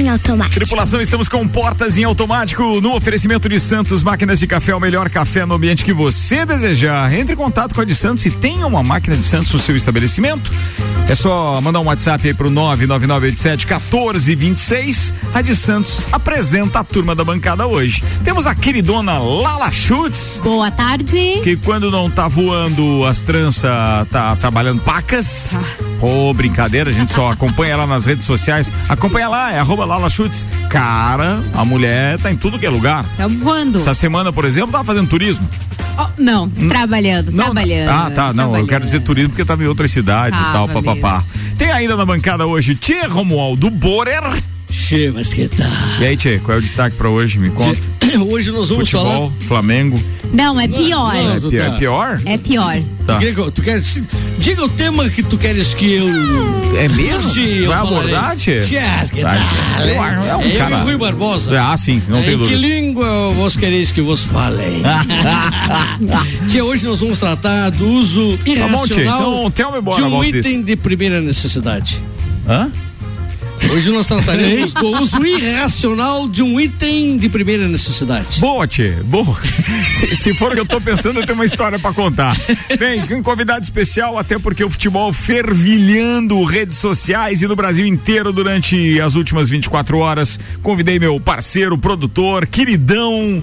Em automático. Tripulação, estamos com portas em automático no oferecimento de Santos Máquinas de Café, o melhor café no ambiente que você desejar. Entre em contato com a de Santos e tenha uma máquina de Santos no seu estabelecimento. É só mandar um WhatsApp aí pro 99987 1426. A de Santos apresenta a turma da bancada hoje. Temos a queridona Lala Schutz. Boa tarde. Que quando não tá voando as tranças, tá trabalhando pacas. Ah. Ô, oh, brincadeira, a gente só acompanha ela nas redes sociais. Acompanha lá, é arroba Lala Schutz. Cara, a mulher tá em tudo que é lugar. Tá voando. Essa semana, por exemplo, tava fazendo turismo. Oh, não, trabalhando, não, trabalhando. Ah, tá, não, eu quero dizer turismo porque tava em outras cidades e tal, papapá. Tem ainda na bancada hoje Tia Romualdo Borer. Che, mas que tal? E aí, Tchê, qual é o destaque pra hoje? Me conta. Che, hoje nós vamos Futebol, falar. Flamengo. Não, é pior. Não, não, é, pior, é pior? É pior. Tá. Tu, tu queres, diga o tema que tu queres que eu. É mesmo? Tu vai abordar, Tchê? Tchê, que tal? É um cara. Eu e Rui Barbosa. Ah, sim, não tem dúvida. Em que língua vos quereis que vos falem? Tchê, hoje nós vamos tratar do uso irracional tá bom, então, de um item de primeira necessidade. Hã? Hoje nós trataremos do uso irracional de um item de primeira necessidade. Boa, Tchê, boa. se, se, for o que eu tô pensando, eu tenho uma história para contar. Bem, um convidado especial, até porque o futebol fervilhando redes sociais e no Brasil inteiro durante as últimas 24 horas. Convidei meu parceiro, produtor, queridão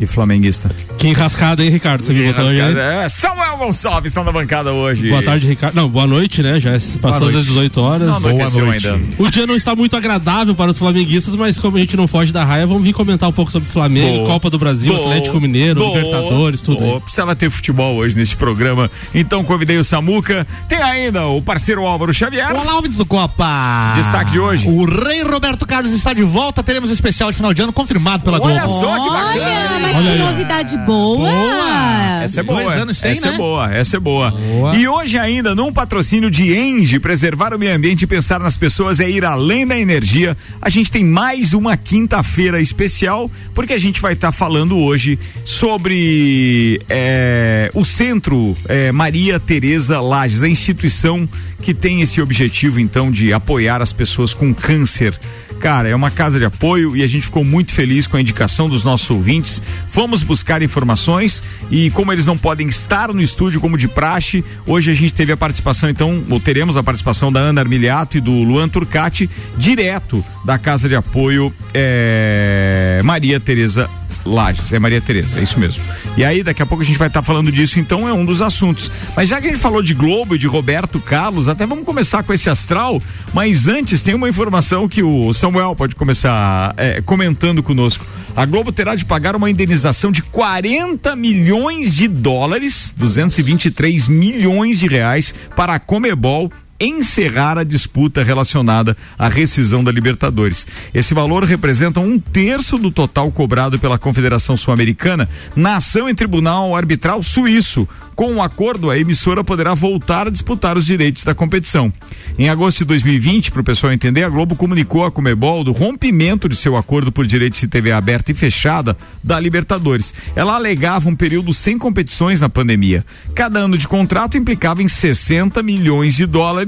e flamenguista. Que enrascada, hein, Ricardo? Você me botou aí? É, Samuel Gonçalves está na bancada hoje. Boa tarde, Ricardo. Não, boa noite, né? Já passou às 18 horas. Não, boa noite. Ainda. O dia não está muito agradável para os flamenguistas, mas como a gente não foge da raia, vamos vir comentar um pouco sobre Flamengo, boa. Copa do Brasil, boa. Atlético Mineiro, boa. Libertadores, tudo. Boa. Precisava ter futebol hoje neste programa. Então convidei o Samuca. Tem ainda o parceiro Álvaro Xavier. Olá, ouvintes do Copa. Destaque de hoje. O Rei Roberto Carlos está de volta. Teremos um especial de final de ano confirmado pela Olha Globo. Olha só que bacana. mas Olha que novidade boa. boa. Essa é boa. Dois anos tem, essa é né? é boa, essa é boa. boa. E hoje ainda, num patrocínio de Enge, preservar o meio ambiente e pensar nas pessoas é ir além da energia. A gente tem mais uma quinta-feira especial, porque a gente vai estar tá falando hoje sobre é, o Centro é, Maria Tereza Lages, a instituição que tem esse objetivo, então, de apoiar as pessoas com câncer Cara, é uma casa de apoio e a gente ficou muito feliz com a indicação dos nossos ouvintes. Fomos buscar informações e como eles não podem estar no estúdio como de praxe, hoje a gente teve a participação, então, ou teremos a participação da Ana Armiliato e do Luan Turcati, direto da casa de apoio é, Maria Tereza Lages, é Maria Tereza, é isso mesmo. E aí, daqui a pouco a gente vai estar tá falando disso, então é um dos assuntos. Mas já que a gente falou de Globo e de Roberto Carlos, até vamos começar com esse astral, mas antes tem uma informação que o Samuel pode começar é, comentando conosco. A Globo terá de pagar uma indenização de 40 milhões de dólares, 223 milhões de reais para a Comebol encerrar a disputa relacionada à rescisão da Libertadores. Esse valor representa um terço do total cobrado pela Confederação Sul-Americana na ação em tribunal arbitral suíço. Com o um acordo, a emissora poderá voltar a disputar os direitos da competição. Em agosto de 2020, para o pessoal entender, a Globo comunicou à Comebol do rompimento de seu acordo por direitos de TV aberta e fechada da Libertadores. Ela alegava um período sem competições na pandemia. Cada ano de contrato implicava em 60 milhões de dólares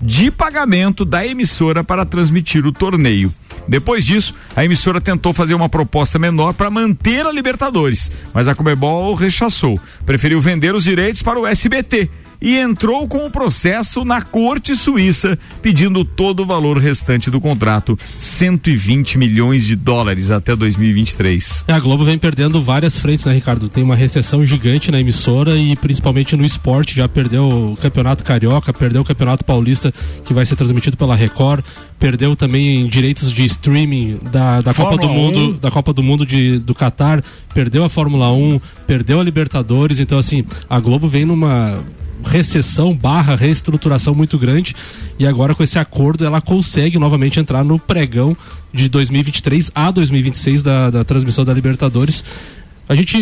de pagamento da emissora para transmitir o torneio. Depois disso, a emissora tentou fazer uma proposta menor para manter a Libertadores, mas a Comebol rechaçou. Preferiu vender os direitos para o SBT e entrou com o processo na corte suíça, pedindo todo o valor restante do contrato, 120 milhões de dólares até 2023. É, a Globo vem perdendo várias frentes, né, Ricardo? Tem uma recessão gigante na emissora e principalmente no esporte, já perdeu o Campeonato Carioca, perdeu o Campeonato Paulista, que vai ser transmitido pela Record, perdeu também direitos de streaming da, da Copa do Mundo, 1. da Copa do Mundo de, do Catar, perdeu a Fórmula 1, perdeu a Libertadores, então assim, a Globo vem numa recessão barra reestruturação muito grande. E agora com esse acordo ela consegue novamente entrar no pregão de 2023 a 2026 da, da transmissão da Libertadores A gente,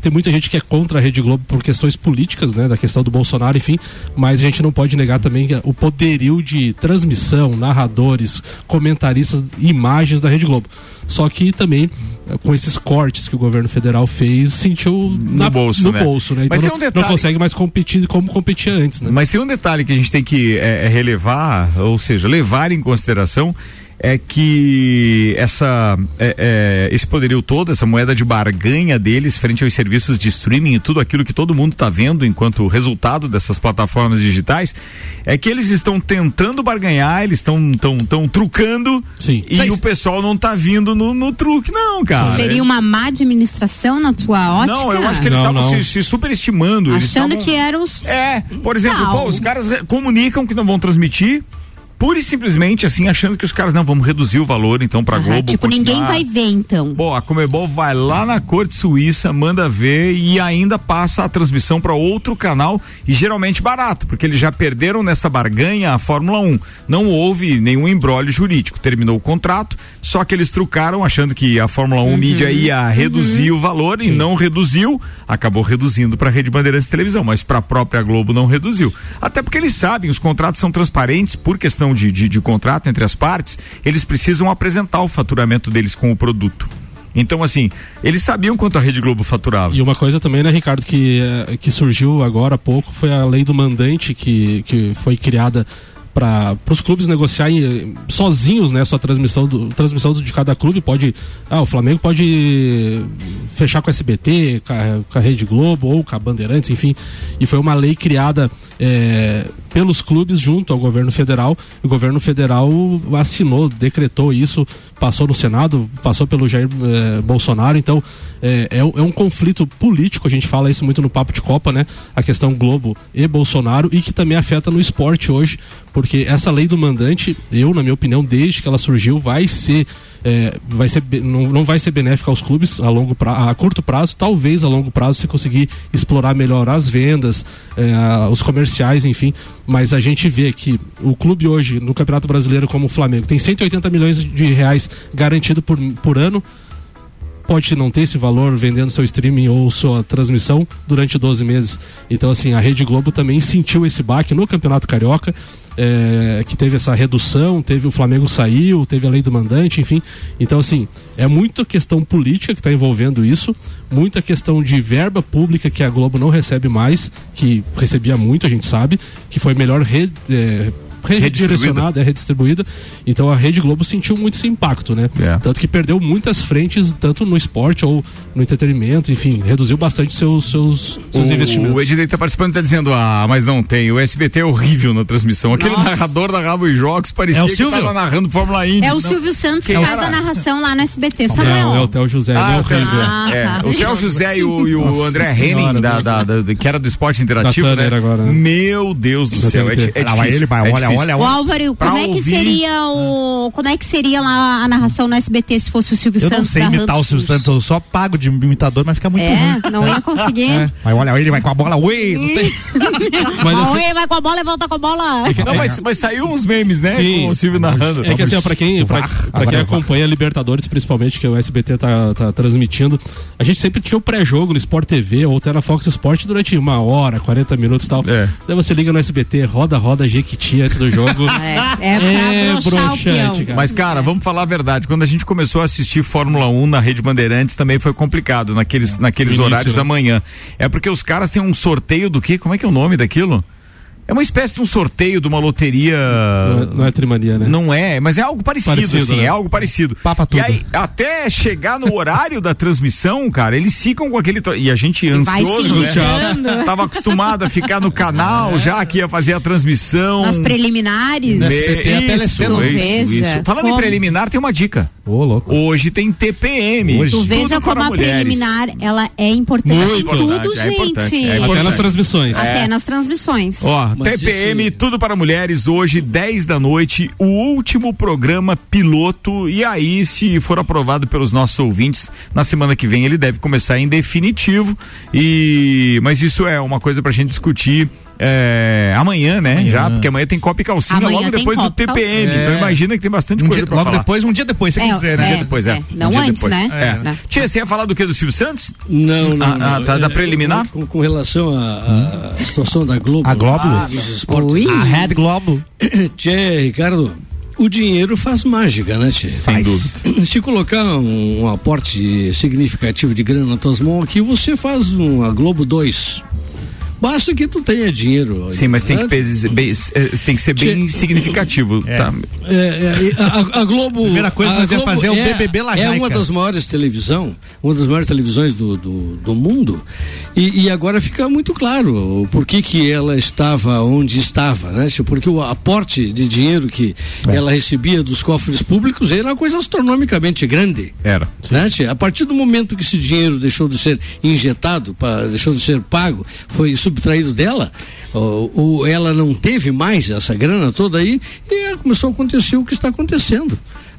tem muita gente que é contra a Rede Globo por questões políticas, né, da questão do Bolsonaro, enfim, mas a gente não pode negar também o poderio de transmissão, narradores, comentaristas, imagens da Rede Globo. Só que também com esses cortes que o governo federal fez, sentiu no na, bolso, no né? bolso, né? Então um detalhe... não, consegue mais competir como competia antes, né? Mas tem um detalhe que a gente tem que é relevar, ou seja, levar em consideração é que essa é, é, esse poderio todo, essa moeda de barganha deles frente aos serviços de streaming e tudo aquilo que todo mundo está vendo enquanto resultado dessas plataformas digitais, é que eles estão tentando barganhar, eles estão tão, tão trucando Sim. e Mas... o pessoal não está vindo no, no, truque, não, cara. Seria uma má administração na tua ótica? Não, eu acho que eles estavam se, se, superestimando. Achando que eram os. É, por exemplo, pô, os caras comunicam que não vão transmitir pura e simplesmente assim, achando que os caras não vamos reduzir o valor então para uhum, Globo. Tipo, continuar. ninguém vai ver então. Bom, a Comebol vai lá na Corte Suíça, manda ver e ainda passa a transmissão para outro canal e geralmente barato, porque eles já perderam nessa barganha a Fórmula 1. Não houve nenhum embrólio jurídico, terminou o contrato, só que eles trucaram achando que a Fórmula 1 uhum, mídia ia reduzir uhum. o valor Sim. e não reduziu, acabou reduzindo para a Rede Bandeirantes de Televisão, mas para a própria Globo não reduziu. Até porque eles sabem, os contratos são transparentes por questão questão de, de, de contrato entre as partes, eles precisam apresentar o faturamento deles com o produto. Então, assim, eles sabiam quanto a Rede Globo faturava. E uma coisa também, né, Ricardo, que, eh, que surgiu agora há pouco foi a lei do mandante que, que foi criada para os clubes negociarem eh, sozinhos, né, sua transmissão do transmissão de cada clube pode, ah, o Flamengo pode fechar com a SBT, com a, com a Rede Globo ou com a Bandeirantes, enfim, e foi uma lei criada é, pelos clubes junto ao governo federal. O governo federal assinou, decretou isso, passou no Senado, passou pelo Jair é, Bolsonaro. Então é, é, é, um conflito político. A gente fala isso muito no papo de Copa, né? A questão Globo e Bolsonaro e que também afeta no esporte hoje, porque essa lei do mandante, eu na minha opinião, desde que ela surgiu, vai ser é, vai ser, não, não vai ser benéfica aos clubes a, longo pra, a curto prazo, talvez a longo prazo se conseguir explorar melhor as vendas, é, os comerciais, enfim. Mas a gente vê que o clube hoje, no Campeonato Brasileiro, como o Flamengo, tem 180 milhões de reais garantido por, por ano pode não ter esse valor vendendo seu streaming ou sua transmissão durante 12 meses. Então, assim, a Rede Globo também sentiu esse baque no Campeonato Carioca é, que teve essa redução, teve o Flamengo saiu, teve a lei do mandante, enfim. Então, assim, é muita questão política que está envolvendo isso, muita questão de verba pública que a Globo não recebe mais, que recebia muito, a gente sabe, que foi melhor re, é, redirecionada, é redistribuída. Então a Rede Globo sentiu muito esse impacto, né? É. Tanto que perdeu muitas frentes, tanto no esporte ou no entretenimento, enfim, reduziu bastante seus, seus, seus o, investimentos. O Ednei tá participando e tá dizendo, ah, mas não tem, o SBT é horrível na transmissão. Aquele Nossa. narrador da Rabo e Jogos parecia é que tava narrando Fórmula Indy. É o Silvio Santos que faz a narração lá no SBT, Samuel. Não, é o Theo José, ah, é ah, é, tá. O Theo José e o, e o André Henning, da, da, da, que era do esporte interativo, né? Agora, né? Meu Deus do céu, é, é difícil. Ele, vai, olha, olha, olha. Álvaro, como é que ouvir... seria o. Como é que seria lá a narração no SBT se fosse o Silvio eu Santos? Eu não sei imitar o Silvio Santos, eu só pago de imitador, mas fica muito é, ruim. Não ia conseguir. É. Mas olha, ele vai com a bola, ui, não tem. mas assim... Ui, vai com a bola e volta com a bola. Não, mas, mas saiu uns memes, né? Sim. Com o Silvio narrando. É que assim, ó, pra quem, pra, pra quem acompanha Libertadores, principalmente, que o SBT tá, tá transmitindo, a gente sempre tinha o pré-jogo no Sport TV ou até na Fox Sport durante uma hora, 40 minutos e tal. É. Daí você liga no SBT, roda, roda, Jequiti antes do jogo. É, é, é broxante, Mas, cara, vamos falar a verdade. Quando a gente começou a assistir Fórmula 1 na Rede Bandeirantes, também foi complicado naqueles, naqueles Início, horários né? da manhã. É porque os caras têm um sorteio do quê? Como é que é o nome daquilo? É uma espécie de um sorteio de uma loteria. Não é, não é trimania, né? Não é, mas é algo parecido, parecido assim, né? é algo parecido. Papa tudo. E aí, até chegar no horário da transmissão, cara, eles ficam com aquele. E a gente ansioso, né? Tava acostumado a ficar no canal é. já que ia fazer a transmissão. Nas preliminares. Me... Isso, isso, isso, isso. Falando Como? em preliminar, tem uma dica. Ô, louco. Hoje tem TPM. Hoje. Tu veja como a mulheres. preliminar ela é importante Muito. em tudo, é gente. É Até nas transmissões. Até nas transmissões. Ó, mas TPM, isso... tudo para mulheres, hoje, 10 da noite, o último programa piloto. E aí, se for aprovado pelos nossos ouvintes, na semana que vem ele deve começar em definitivo. E Mas isso é uma coisa para a gente discutir é, amanhã, né? Amanhã. Já, porque amanhã tem Copa e Calcinha Amanhã logo depois do TPM. Então É. imagina que tem bastante Um coisa dia- pra logo falar. depois, um dia depois, se É, quiser, né? é. Um dia depois, é. não Um dia antes, depois. né? É. Tia, você ia falar do que do Silvio Santos? Não, não. Ah, não. ah, tá, da É, preliminar? Com, com relação à à situação da Globo. A Globo? ah, dos esportes. Ui. A Red Globo. Tchê, Ricardo, o dinheiro faz mágica, né, Tchê? Sem dúvida. Se colocar um, um aporte significativo de grana nas tuas mãos aqui, você faz um, a Globo 2. Basta que tu tenha dinheiro. Sim, mas tem que, né? pes- bem- eh, tem que ser bem significativo. Tá? É, é, a, a Globo. Primeira coisa que a nós ia Globo fazer é o é, BBB É Lajaica. uma das maiores televisão, uma das maiores televisões do, do, do mundo. E, e agora fica muito claro o porquê que ela estava onde estava, né? Porque o aporte de dinheiro que É. ela recebia dos cofres públicos era uma coisa astronomicamente grande. Era. Né? A partir do momento que esse dinheiro deixou de ser injetado, pra, deixou de ser pago, foi subtraído dela, ou, ou ela não teve mais essa grana toda aí, e começou a acontecer o que está acontecendo.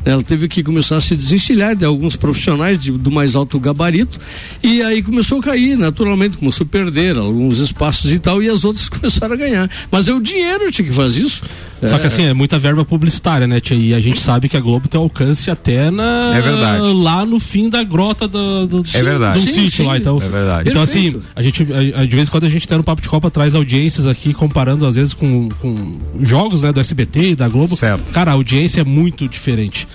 Ela teve que começar a se desencilhar de alguns profissionais de- do mais alto gabarito e aí começou a cair, naturalmente, começou a perder alguns espaços e tal, e as outras começaram a ganhar. Mas é o dinheiro tia, que faz isso. Só que assim, é muita verba publicitária, né, tia? E a gente sabe que a Globo tem alcance até na. É verdade. Lá no fim da grota do, do, É verdade. do Sim, sítio sim. lá. Então, É verdade. Então, Perfeito. assim, a gente, a- a- de vez em quando a gente tem no Papo de Copa traz audiências aqui, comparando às vezes com, com jogos, né, do SBT e da Globo. Certo. Cara, a audiência é muito diferente.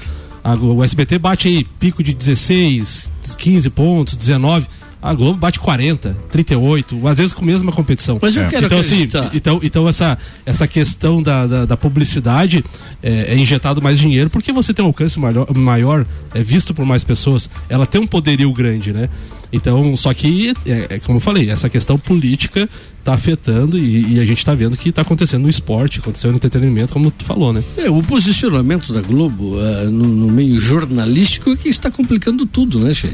A o SBT bate aí pico de 16, 15 pontos, 19. A Globo bate 40, 38, às vezes com a mesma competição. Mas eu quero então, assim, então, então essa, essa questão da, da, da publicidade é, é injetado mais dinheiro porque você tem um alcance maior, maior, é visto por mais pessoas, ela tem um poderio grande, né? Então, só que, é, é como eu falei, essa questão política está afetando e, e a gente está vendo que está acontecendo no esporte, aconteceu no entretenimento, como tu falou, né? É, o posicionamento da Globo ah, no, no meio jornalístico é que está complicando tudo, né, Che?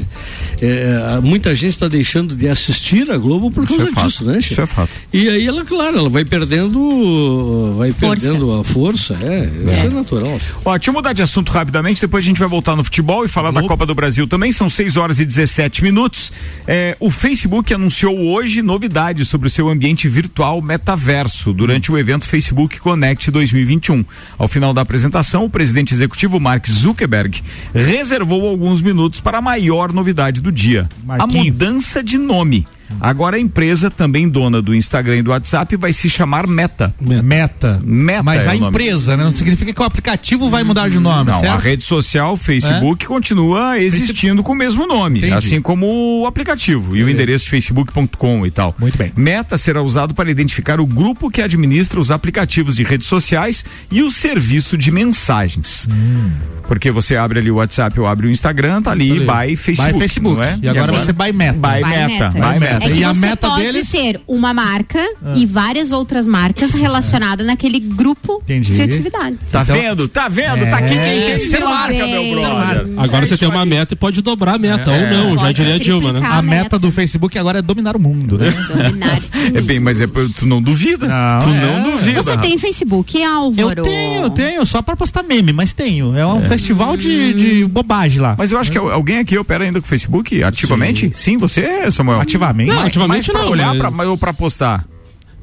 É, muita gente está deixando de assistir a Globo por causa é disso, né, Che? Isso é fato. E aí ela, claro, ela vai perdendo, vai Força. perdendo a força, é, isso é natural. Ó, deixa eu mudar de assunto rapidamente, depois a gente vai voltar no futebol e falar da Copa do Brasil também. São 6 horas e 17 minutos. É, o Facebook anunciou hoje novidades sobre o seu ambiente virtual metaverso durante o evento Facebook Connect 2021. Ao final da apresentação, o presidente executivo Mark Zuckerberg reservou alguns minutos para a maior novidade do dia: a Marquinho. mudança de nome. Agora a empresa, também dona do Instagram e do WhatsApp, vai se chamar Meta. Meta. Meta Mas é a empresa, né? Não significa que o aplicativo vai mudar de nome, Não, certo? a rede social, Facebook, continua existindo com o mesmo nome, Entendi. assim como o aplicativo e o endereço de facebook.com e tal. Muito bem. Meta será usado para identificar o grupo que administra os aplicativos de redes sociais e o serviço de mensagens. Hum. Porque você abre ali o WhatsApp ou abre o Instagram, tá ali, by Facebook. By Facebook. não é? E agora vai ser by Meta. By, By Meta. Meta. By Meta. É que E a você meta pode deles? ter uma marca e várias outras marcas relacionadas naquele grupo Entendi. de atividades. Tá Então- vendo? Tá vendo? Tá aqui quem tem ser marca, meu brother. Agora É você tem uma aí. meta e pode dobrar a meta, ou não, já Pode diria a Dilma, né? A A meta meta. do Facebook agora é dominar o mundo, né? Dominar. É bem, mas é, tu não duvida. Não, tu é. não duvida. Você tem Facebook, Eu Álvaro? tenho, eu tenho, só pra postar meme, mas tenho. É um festival de, de bobagem lá. Mas eu acho que alguém aqui opera ainda com o Facebook ativamente? Sim, você, Samuel. Ativamente? Não, Mas- mas pra não, olhar mas- pra, ou pra postar?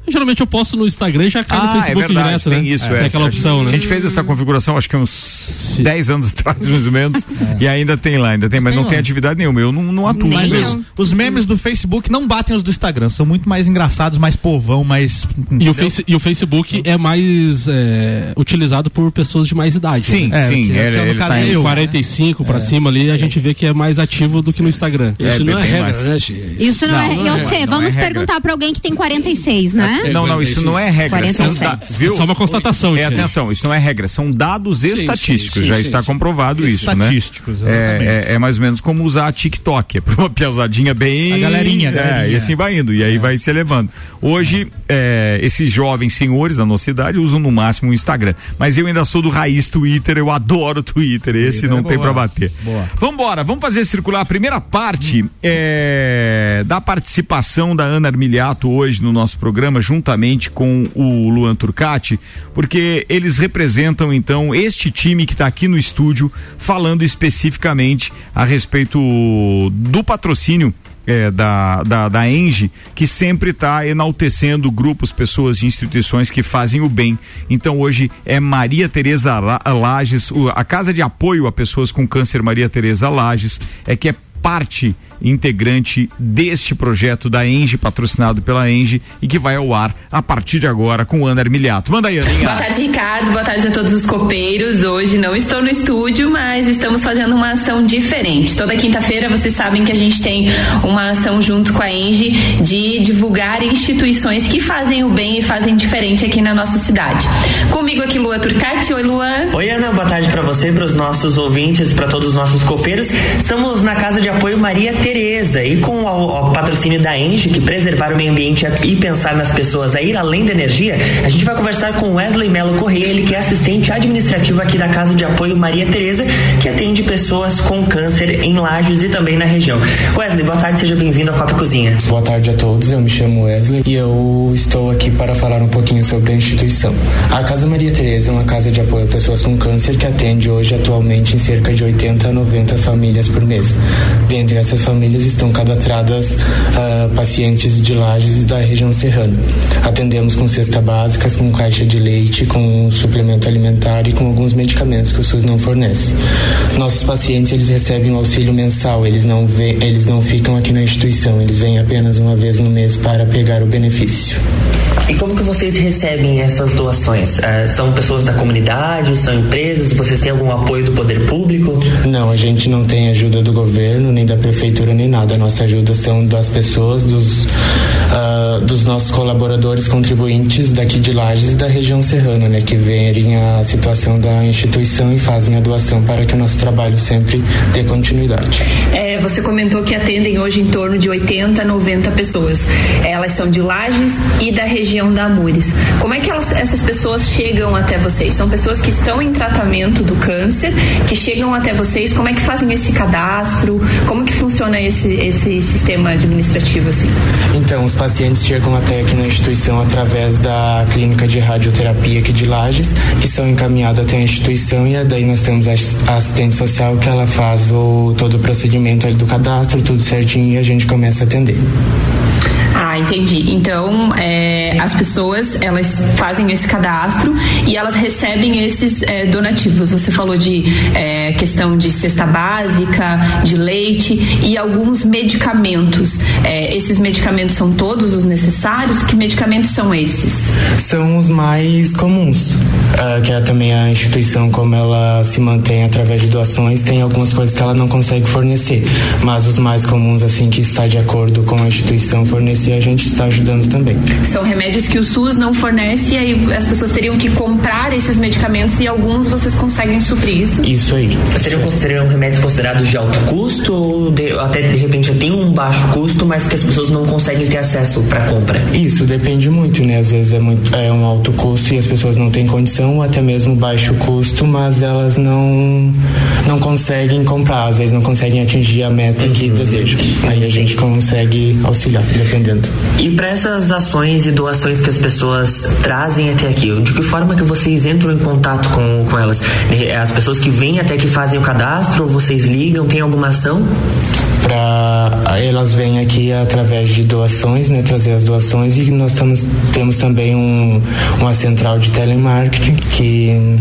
Geralmente eu posto no Instagram e já cai no Ah, é Facebook verdade, direto, tem né? isso, Tem é. aquela opção, A né? gente fez essa configuração acho que uns 10 anos atrás, mais ou menos, e ainda tem lá, ainda tem, mas não Tem tem lá. atividade nenhuma, eu não, não atuo mais nisso. Os memes do Facebook não batem os do Instagram, são muito mais engraçados, mais povão, mais. E o, face, e o Facebook é mais é, utilizado por pessoas de mais idade. Sim, né? É, sim, que- que ele, no ele tá é eu. 45 pra cima ali, a gente vê que é mais ativo do que no Instagram. Isso É, não é tem regra, né? Isso não, Não, é. não é, Tchê, não vamos é perguntar pra alguém que tem 46, né? Não, não, isso não é regra. São 47. dados, viu? É só uma constatação, É, atenção, isso não é regra, são dados Sim, estatísticos, sim, já sim, está comprovado isso, né? Estatísticos, exatamente. É, é, é mais ou menos como usar a TikTok, é uma piazadinha bem. A galerinha, É, galerinha. e assim vai indo, e aí vai se elevando. Hoje, é, esses jovens senhores da nossa idade usam no máximo o Instagram. Mas eu ainda sou do raiz Twitter, eu adoro Twitter, esse Twitter não é tem boa. pra bater. Boa. Vambora, vamos fazer circular a primeira parte é, da participação da Ana Armiliato hoje no nosso programa, juntamente com o Luan Turcati, porque eles representam então este time que está aqui no estúdio falando especificamente a respeito do patrocínio é, da, da, da Engie, que sempre está enaltecendo grupos, pessoas e instituições que fazem o bem. Então hoje é Maria Tereza Lages, a Casa de Apoio a Pessoas com Câncer Maria Tereza Lages, é que é parte integrante deste projeto da Enge, patrocinado pela Enge e que vai ao ar a partir de agora com o Ana Armiliato. Manda aí, Aninha. Boa tarde, Ricardo. Boa tarde a todos os copeiros. Hoje não estou no estúdio, mas estamos fazendo uma ação diferente. Toda quinta-feira vocês sabem que a gente tem uma ação junto com a Enge de divulgar instituições que fazem o bem e fazem diferente aqui na nossa cidade. Comigo aqui Lua Turcati. Oi, Lua. Oi, Ana. Boa tarde para você, para os nossos ouvintes, para todos os nossos copeiros. Estamos na Casa de Apoio Maria Tereza e com o, o patrocínio da Engie, que preservar o meio ambiente e pensar nas pessoas a ir além da energia, a gente vai conversar com Wesley Melo Correia, ele que é assistente administrativo aqui da Casa de Apoio Maria Tereza, que atende pessoas com câncer em Lages e também na região. Wesley, boa tarde, seja bem-vindo à Copa Cozinha. Boa tarde a todos, eu me chamo Wesley e eu estou aqui para falar um pouquinho sobre a instituição. A Casa Maria Tereza é uma casa de apoio a pessoas com câncer que atende hoje atualmente em cerca de 80 a 90 famílias por mês. Dentre essas famílias estão cadastradas uh, pacientes de lajes da região serrana. Atendemos com cesta básica, com caixa de leite, com suplemento alimentar e com alguns medicamentos que o SUS não fornece. Nossos pacientes eles recebem um auxílio mensal, eles não vê, eles não ficam aqui na instituição, eles vêm apenas uma vez no mês para pegar o benefício. E como que vocês recebem essas doações? Uh, são pessoas da comunidade, são empresas? Vocês têm algum apoio do poder público? Não, a gente não tem ajuda do governo, nem da prefeitura, nem nada. A nossa ajuda são das pessoas, dos, uh, dos nossos colaboradores contribuintes daqui de Lages e da região serrana, né? Que verem a situação da instituição e fazem a doação para que o nosso trabalho sempre dê continuidade. É, você comentou que atendem hoje em torno de 80, 90 pessoas. Elas são de Lages e da região da Amures. Como é que elas, essas pessoas chegam até vocês? São pessoas que estão em tratamento do câncer, que chegam até vocês. Como é que fazem esse cadastro? Como que funciona esse, esse sistema administrativo assim? Então, os pacientes chegam até aqui na instituição através da clínica de radioterapia aqui de Lages, que são encaminhados até a instituição e daí nós temos a assistente social que ela faz o todo o procedimento do cadastro, tudo certinho e a gente começa a atender. Ah, entendi. Então, é, as pessoas, elas fazem esse cadastro e elas recebem esses é, donativos. Você falou de é, questão de cesta básica, de leite e alguns medicamentos. É, esses medicamentos são todos os necessários? Que medicamentos são esses? São os mais comuns, uh, que é também a instituição, como ela se mantém através de doações, tem algumas coisas que ela não consegue fornecer, mas os mais comuns, assim, que está de acordo com a instituição fornecer, a gente está ajudando também. São remédios que o SUS não fornece e aí as pessoas teriam que comprar esses medicamentos e alguns vocês conseguem suprir isso? Isso aí. Seriam considerados remédios considerados de alto custo ou de, até de repente tem um baixo custo, mas que as pessoas não conseguem ter acesso para compra? Isso depende muito, né? Às vezes é, muito, é um alto custo e as pessoas não têm condição, ou até mesmo baixo custo, mas elas não não conseguem comprar, às vezes não conseguem atingir a meta uhum. que desejam. Aí a gente consegue auxiliar, dependendo. E para essas ações e doações que as pessoas trazem até aqui, de que forma que vocês entram em contato com, com elas? As pessoas que vêm até que fazem o cadastro, ou vocês ligam, tem alguma ação? Para elas vêm aqui através de doações, né, trazer as doações e nós tamos, temos também um, uma central de telemarketing que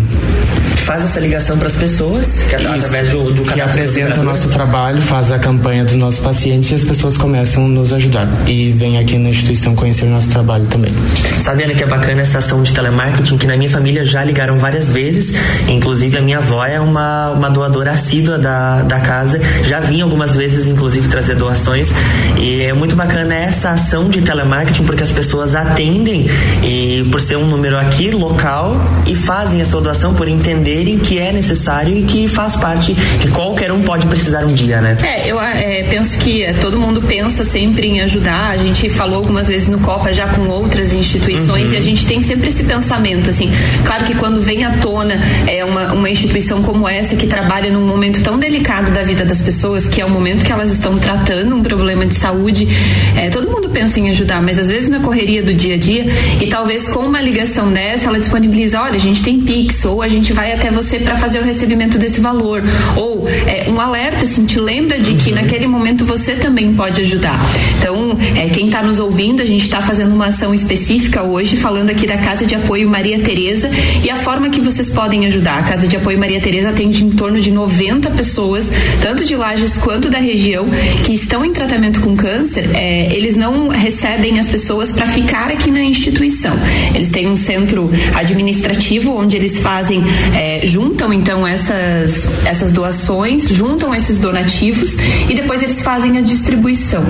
faz essa ligação para as pessoas, que Isso, através do, do que apresenta o nosso trabalho, faz a campanha dos nossos pacientes e as pessoas começam a nos ajudar. E vem aqui na instituição conhecer o nosso trabalho também. Sabendo que é bacana essa ação de telemarketing que na minha família já ligaram várias vezes, inclusive a minha avó é uma, uma doadora assídua da, da casa, já vim algumas vezes inclusive trazer doações. E é muito bacana essa ação de telemarketing porque as pessoas atendem e por ser um número aqui local e fazem essa doação por entender entenderem que é necessário e que faz parte, que qualquer um pode precisar um dia, né? É, eu é, penso que é, todo mundo pensa sempre em ajudar. A gente falou algumas vezes no Copa já com outras instituições uhum. e a gente tem sempre esse pensamento, assim. Claro que quando vem à tona é uma, uma instituição como essa que trabalha num momento tão delicado da vida das pessoas, que é o momento que elas estão tratando um problema de saúde, é, todo mundo pensa em ajudar, mas às vezes na correria do dia a dia e talvez com uma ligação dessa ela disponibiliza, olha, a gente tem Pix ou a gente vai até até você para fazer o recebimento desse valor. Ou é, um alerta, assim, te lembra de que naquele momento você também pode ajudar. Então, é, quem está nos ouvindo, a gente está fazendo uma ação específica hoje, falando aqui da Casa de Apoio Maria Tereza e a forma que vocês podem ajudar. A Casa de Apoio Maria Tereza atende em torno de 90 pessoas, tanto de Lages quanto da região, que estão em tratamento com câncer. É, eles não recebem as pessoas para ficar aqui na instituição. Eles têm um centro administrativo onde eles fazem, é, juntam então essas, essas doações, juntam esses donativos e depois eles fazem a distribuição.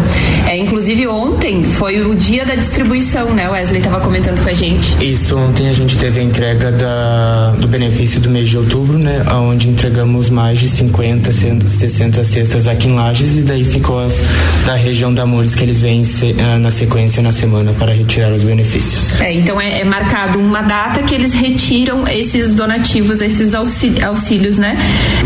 É, inclusive ontem foi o dia da distribuição, né? O Wesley estava comentando com a gente. Isso, ontem a gente teve a entrega da, do benefício do mês de outubro, né? Onde entregamos mais de 50, 60 cestas aqui em Lages e daí ficou as da região da Mures que eles vêm se, uh, na sequência na semana para retirar os benefícios. É, então é, é, marcado uma data que eles retiram esses donativos, esses auxílios, auxílios, né?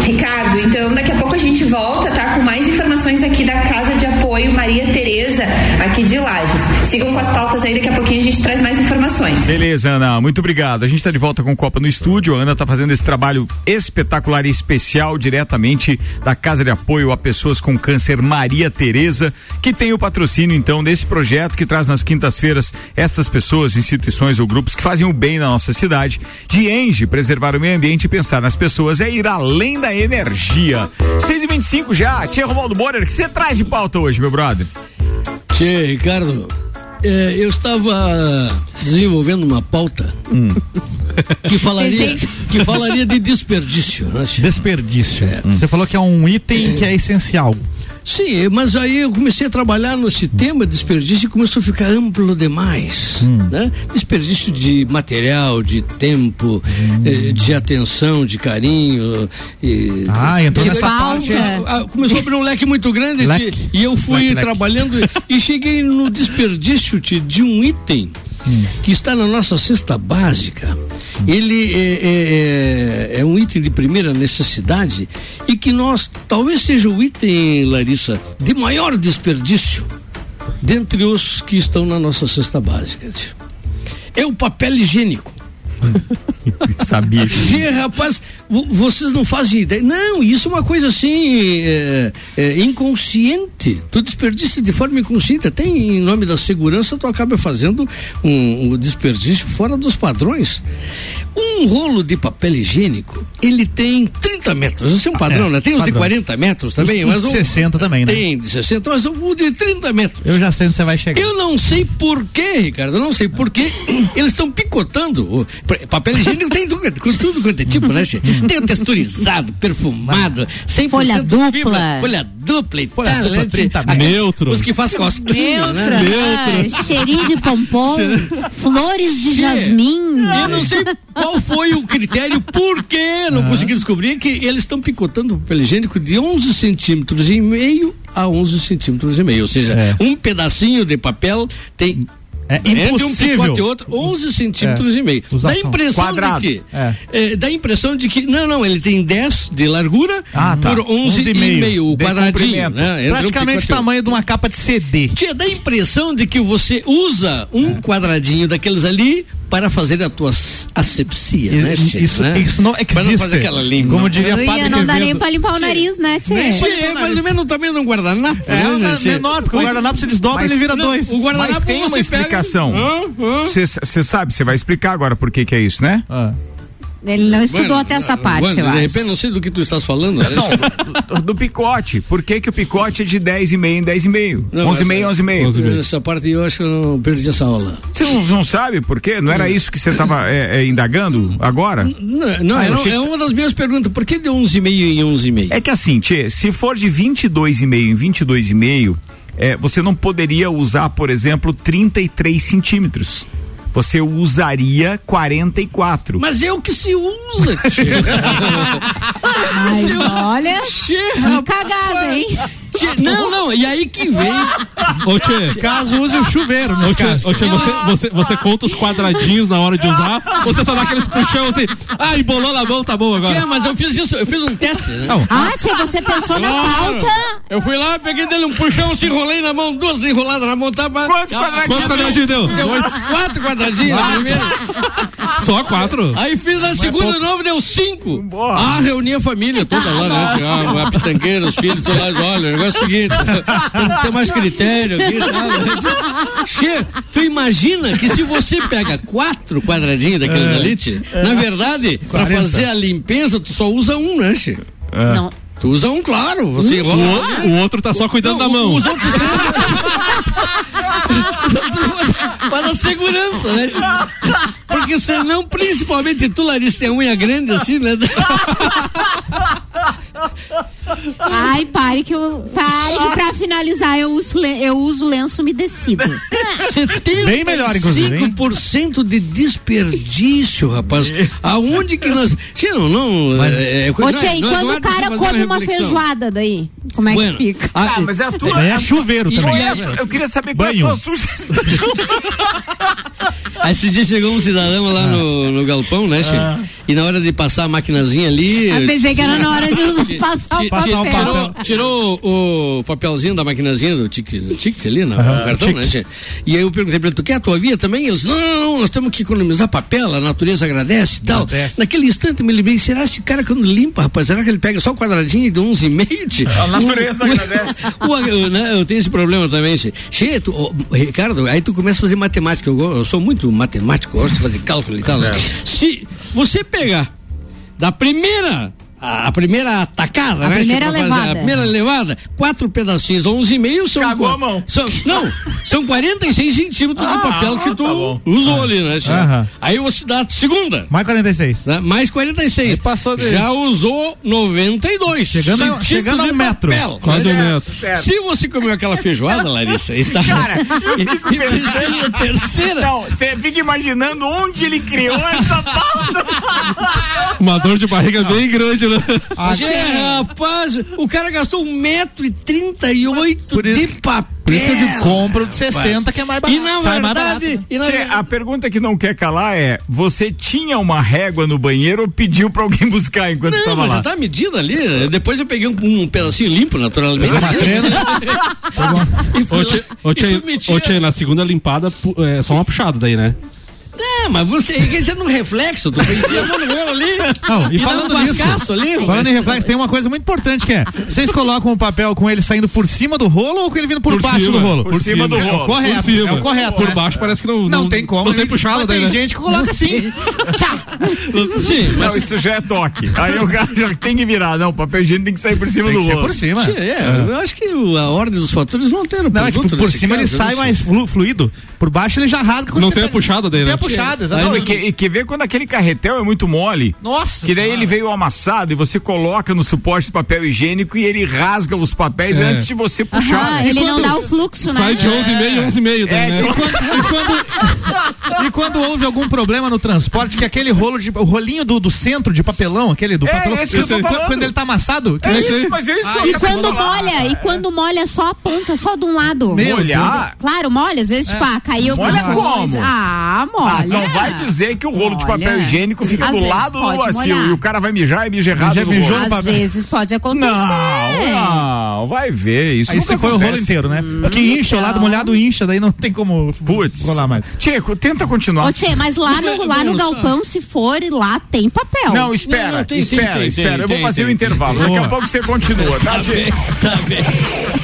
Ricardo, então daqui a pouco a gente volta, tá? Com mais informações aqui da Casa de Apoio Maria Tereza, aqui de Lages. Sigam com as pautas aí, daqui a pouquinho a gente traz mais informações. Beleza, Ana, muito obrigado. A gente está de volta com o Copa no estúdio. A Ana está fazendo esse trabalho espetacular e especial diretamente da Casa de Apoio a Pessoas com Câncer Maria Tereza, que tem o patrocínio então desse projeto que traz nas quintas-feiras essas pessoas, instituições ou grupos que fazem o bem na nossa cidade. De Enge, preservar o meio ambiente e pensar nas pessoas é ir além da energia. 6 e 25 já. Tia Romualdo Borer, o que você traz de pauta hoje, meu brother? Tchê, Ricardo, é, eu estava desenvolvendo uma pauta hum. que falaria que falaria de desperdício. Né? Desperdício. É. Hum. Você falou que é um item que é essencial. Sim, mas aí eu comecei a trabalhar nesse tema desperdício e começou a ficar amplo demais, hum. né? Desperdício de material, de tempo, hum. eh, de atenção, de carinho. Eh, ah, entrou nessa parte. Ah, começou a abrir um leque muito grande leque. De, e eu fui leque, trabalhando leque. e cheguei no desperdício de, de um item hum. que está na nossa cesta básica ele é, é, é, é, um item de primeira necessidade e que nós, talvez seja o item, Larissa, de maior desperdício dentre os que estão na nossa cesta básica. É o papel higiênico. Sabia. Gê, rapaz, vocês não fazem ideia. Não, isso é uma coisa assim é, é, inconsciente. Tu desperdiça de forma inconsciente. Até em nome da segurança, tu acaba fazendo um, um desperdício fora dos padrões. Um rolo de papel higiênico, ele tem 30 metros. Esse é um padrão, é, né? Tem os padrão. de 40 metros também. Os, mas de 60 também, né? Tem de 60, mas o de 30 metros. Eu já sei onde você vai chegar. Eu não sei por quê, Ricardo. Eu não sei por quê. Eles estão picotando. Papel higiênico tem tudo, tudo quanto é tipo, né? Tem o texturizado, perfumado, 100% folha dupla. Fibra, folha dupla e folha tal, dupla, 30 né? Neutro. Os que faz cosquinha, né? Neutro. Ah, cheirinho de pompom, flores de jasmim. Eu não sei qual foi o critério, por que não consegui descobrir que eles estão picotando o papel higiênico de 11 centímetros e meio a 11 centímetros e meio, ou seja, é. um pedacinho de papel tem é impossível. Entre um picote e outro, 11 centímetros é. e meio. Dá impressão Quadrado. de que. É. É, dá impressão de que. Não, não, ele tem 10 de largura ah, tá. por 11, 11 e meio, meio o quadradinho. Né? Praticamente um o tamanho de uma capa de CD. Tia, dá impressão de que você usa um é. quadradinho daqueles ali para fazer a tua asepsia, né, Isso, né? isso não existe. Para não fazer aquela língua. Como diria Ui, Padre Não dá nem para limpar o nariz, né, Tchê? É mais ou menos também no guardanapo. É, né, menor, porque o guardanapo se desdobra e ele vira não, dois. O guardanapo Mas tem uma explicação. Você sabe, você vai explicar agora por que que é isso, né? Ah. Ele não estudou bueno, até essa parte, bueno, eu de acho. repente, não sei do que tu estás falando. Não, do, do, picote. Por que, que o picote é de 10,5 em 10,5? 11,5 11,5. Essa parte eu acho que eu não perdi essa aula. Você não, não sabe por quê? Não era isso que você estava é, é, indagando agora? Não, não ah, é, é uma das minhas perguntas. Por que de 11,5 em 11,5? É que assim, Tchê, se for de 22,5 em 22,5, é, você não poderia usar, por exemplo, 33 centímetros você usaria 44. Mas é o que se usa, Mas olha, que cagada, hein? Tchê, não, não, e aí que vem. Ô, Tchê. Caso use o chuveiro, Ô, nesse Tchê, caso. ô, Tchê, você, você, você conta os quadradinhos na hora de usar, ou você só dá aqueles puxão assim, ah, embolou na mão, tá bom agora. Tchê, mas eu fiz isso, eu fiz um teste. Né? Não, Ah, tia, você pensou na Claro. pauta? Eu fui lá, peguei dele um puxão, se enrolei na mão, duas enroladas na mão, tava. Quantos Ah, quadradinhos? Quantos quadradinhos deu? Deu quatro quadradinhos na primeira. Só quatro? Aí fiz a segunda de novo, deu cinco. Boa. Ah, reuni a família toda lá, né? Ah, a pitangueira, os filhos, todos lá, olha, negócio é o seguinte, tem que ter mais critério aqui. Tá? Che, tu imagina que se você pega quatro quadradinhos daqueles É. ali, tchê, na verdade, pra fazer a limpeza, tu só usa um, né, Che? Não. Tu usa um, claro. Você O, o- o outro tá só cuidando da mão. Os outros Os outros Para a segurança, né? Porque senão, principalmente tu, Larissa, tem a unha grande assim, né? Ai, pare que eu. Pare que pra finalizar eu uso, eu uso lenço umedecido. 75% Bem melhor, inclusive, hein? de desperdício, rapaz. Aonde que nós. Sim, não, não. é, é, Ô, é- tia, e não é- quando não é o cara come uma reflexão. feijoada daí? Como é Bueno, que fica? ah, Ah, mas é a tua. É chuveiro E- também. É a Eu queria saber qual é a Banho. tua sugestão. Aí esse dia chegou um cidadão lá no, no galpão, né, Che? E na hora de passar a maquinazinha ali. Eu pensei que era na hora de usar- passar o papel. ti- Tirou, tirou o papelzinho da maquinazinha do ticket, ali, no, no cartão, né? E aí eu perguntei pra ele, tu quer a tua via também? Eles, não, não, não, nós temos que economizar papel, a natureza agradece e tal. Agradece. Naquele instante eu me lembrei, será esse cara quando limpa, rapaz, será que ele pega só o quadradinho de 11,5? Che? A natureza agradece. o- o- né, eu tenho esse problema também, Che. Ricardo, aí tu começa a fazer matemática, eu, sou muito matemático, gosto de fazer cálculo e tal. né? Se você pegar da primeira. A a primeira atacada, A né? primeira fazer levada. A primeira levada, quatro pedacinhos, 11,5 são. Cagou a mão. São, não, são 46 centímetros de Ah, papel que tá tu bom. usou ali, né? Aham. Aí você dá a segunda. Mais 46. né? Mais 46. Aí passou de- Já usou 92. Chegando a- chegando um de metro. papel. Quase um metro. Certo. Se você comeu aquela feijoada, Larissa, e tá. Cara, eu fico e precisa a terceira. Não, você fica imaginando onde ele criou essa pauta. Uma dor de barriga bem grande, né? Tchê, rapaz, o cara gastou um metro e trinta e oito de papel. Por isso eu digo, compro de 60, que é mais barato. E na Sai mais barato, verdade, né? e na Tchê, a pergunta que não quer calar é: você tinha uma régua no banheiro ou pediu pra alguém buscar enquanto Não, estava mas lá? já tá medida ali. Depois eu peguei um, um pedacinho limpo, naturalmente. Uma trena. e fui Ô, lá Tchê, ô, e Tchê, submeti ô, a- Tchê, na segunda limpada, é só uma puxada daí, né? É, mas você, você no reflexo, tu mão no meu ali. Não, e, dá falando um nisso, ali. falando mas- em reflexo, tem uma coisa muito importante que é, vocês colocam o papel com ele saindo por cima do rolo ou com ele vindo por, Por baixo cima, do rolo? por cima do É o rolo. correto, Por cima. é o correto, Por né? baixo parece que não. Não, tem como. Não tem ele- puxada daí, Tem né? gente que coloca assim. Sim, Não, mas isso já é toque. Aí o cara já tem que virar. Não, o papel higiênico tem que sair por cima Tem do que ser rolo. por cima. Sim, é, eu acho que a ordem dos fatores não altera o Não, é que por, por cima ele sai não mais flu- fluido. Por baixo ele já rasga. Não tem a puxada daí, Tem né? Puxada, Não, e exatamente. que, e que ver quando aquele carretel é muito mole. Nossa Que daí Senhora. ele veio amassado e você coloca no suporte de papel higiênico e ele rasga os papéis É. antes de você puxar. Né? ele não dá o fluxo, né? Sai de 11,5 e 11,5 daí, É, né? E quando, e quando houve algum problema no transporte, que aquele rolo de. O rolinho do, do centro de papelão, aquele do É, papelão. esse que eu tô quando, quando ele tá amassado, que É isso, ser- mas é isso que eu E quando falar. molha, e quando molha só a ponta, só de um lado. Meu Molhar? Claro, molha, às vezes, tipo, ah, caiu Molha como? Ah, Ah, não vai dizer que o rolo de papel higiênico fica Às do lado do vacilo e o cara vai mijar e mija errado Já no mijou Às papel. vezes pode acontecer. Não, não, vai ver. Isso Aí nunca você foi o rolo inteiro, né? Porque incha, o lado Então. molhado incha, daí não tem como Putz. rolar mais. Tcheco, tenta continuar. Ô, Tchê, mas lá no, lá no galpão, se for, lá tem papel. Não, espera, Não, não, tem, espera, tem, tem, espera. tem, eu vou fazer o tem, intervalo. tem. Daqui a pouco você continua, tá, Tchê? Tá bem.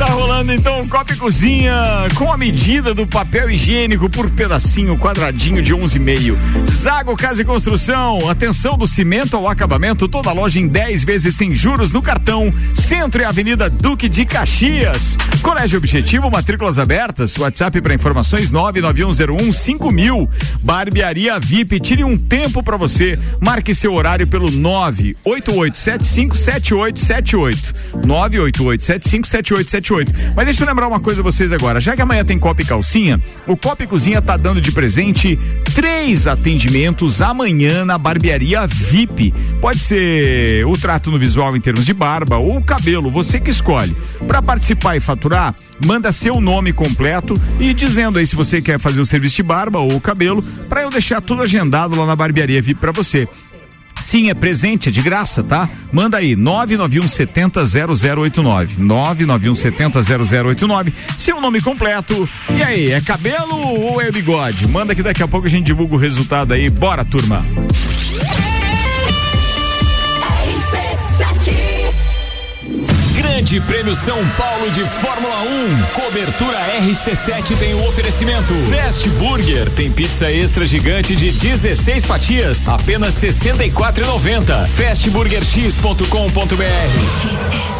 Tá rolando então Copa e Cozinha com a medida do papel higiênico por pedacinho quadradinho de 11,5. Zago Casa e Construção, atenção do cimento ao acabamento, toda loja em 10 vezes sem juros no cartão. Centro e Avenida Duque de Caxias. Colégio Objetivo, matrículas abertas. WhatsApp para informações 99101 5000. Barbearia VIP, tire um tempo para você. Marque seu horário pelo 988757878. 988757878 78. Mas deixa eu lembrar uma coisa a vocês agora. Já que amanhã tem Copa e Calcinha, o Copa e Cozinha tá dando de presente três atendimentos amanhã na barbearia VIP. Pode ser o trato no visual em termos de barba ou cabelo, você que escolhe. Para participar e faturar, manda seu nome completo e dizendo aí se você quer fazer o serviço de barba ou cabelo, para eu deixar tudo agendado lá na barbearia VIP para você. Sim, é presente, é de graça, tá? Manda aí, 991 70 0089. 991 70 0089. Seu nome completo. E aí, é cabelo ou é bigode? Manda que daqui a pouco a gente divulga o resultado aí. Bora, turma! Grande Prêmio São Paulo de Fórmula 1. Cobertura RC7 tem o oferecimento. Fast Burger tem pizza extra gigante de 16 fatias, apenas 64,90. Fastburgerx.com.br.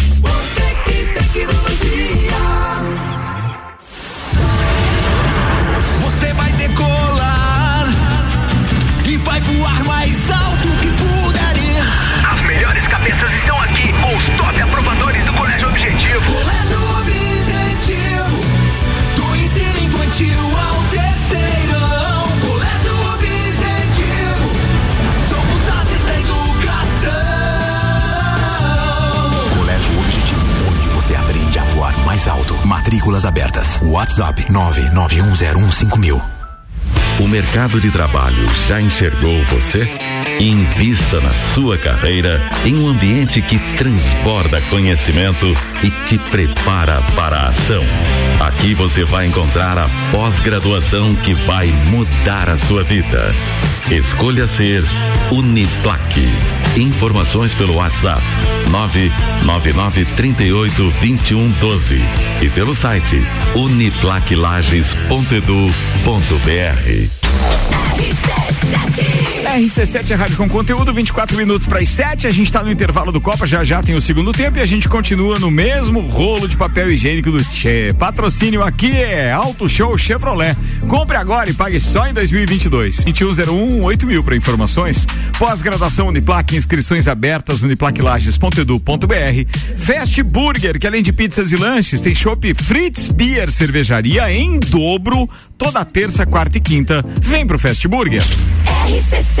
Matrículas abertas. WhatsApp 991015000. O mercado de trabalho já enxergou você? Invista na sua carreira em um ambiente que transborda conhecimento e te prepara para a ação. Aqui você vai encontrar a pós-graduação que vai mudar a sua vida. Escolha ser Uniplaque. Informações pelo WhatsApp 999 38 21 12 e pelo site uniplaquilages.edu.br. RC7 é rádio com conteúdo, 24 minutos para as 7. A gente está no intervalo do Copa, já já tem o segundo tempo e a gente continua no mesmo rolo de papel higiênico do Che. Patrocínio aqui é Auto Show Chevrolet. Compre agora e pague só em 2022. 2101 8000 para informações. Pós-graduação Uniplac, inscrições abertas uniplaclages.edu.br. Fast Burger, que além de pizzas e lanches, tem chopp Fritz Beer Cervejaria em dobro toda terça, quarta e quinta. Vem pro Fast Burger. RC7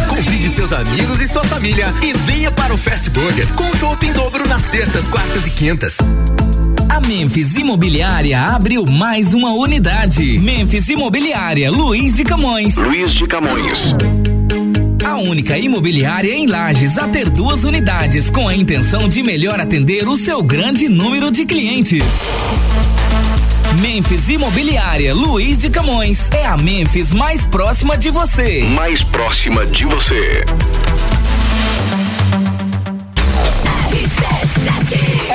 Convide seus amigos e sua família e venha para o Fast Burger com chopp em dobro nas terças, quartas e quintas. A Memphis Imobiliária abriu mais uma unidade. Memphis Imobiliária, Luiz de Camões. Luiz de Camões. A única imobiliária em Lages a ter duas unidades com a intenção de melhor atender o seu grande número de clientes. Memphis Imobiliária Luiz de Camões é a Memphis mais próxima de você. Mais próxima de você.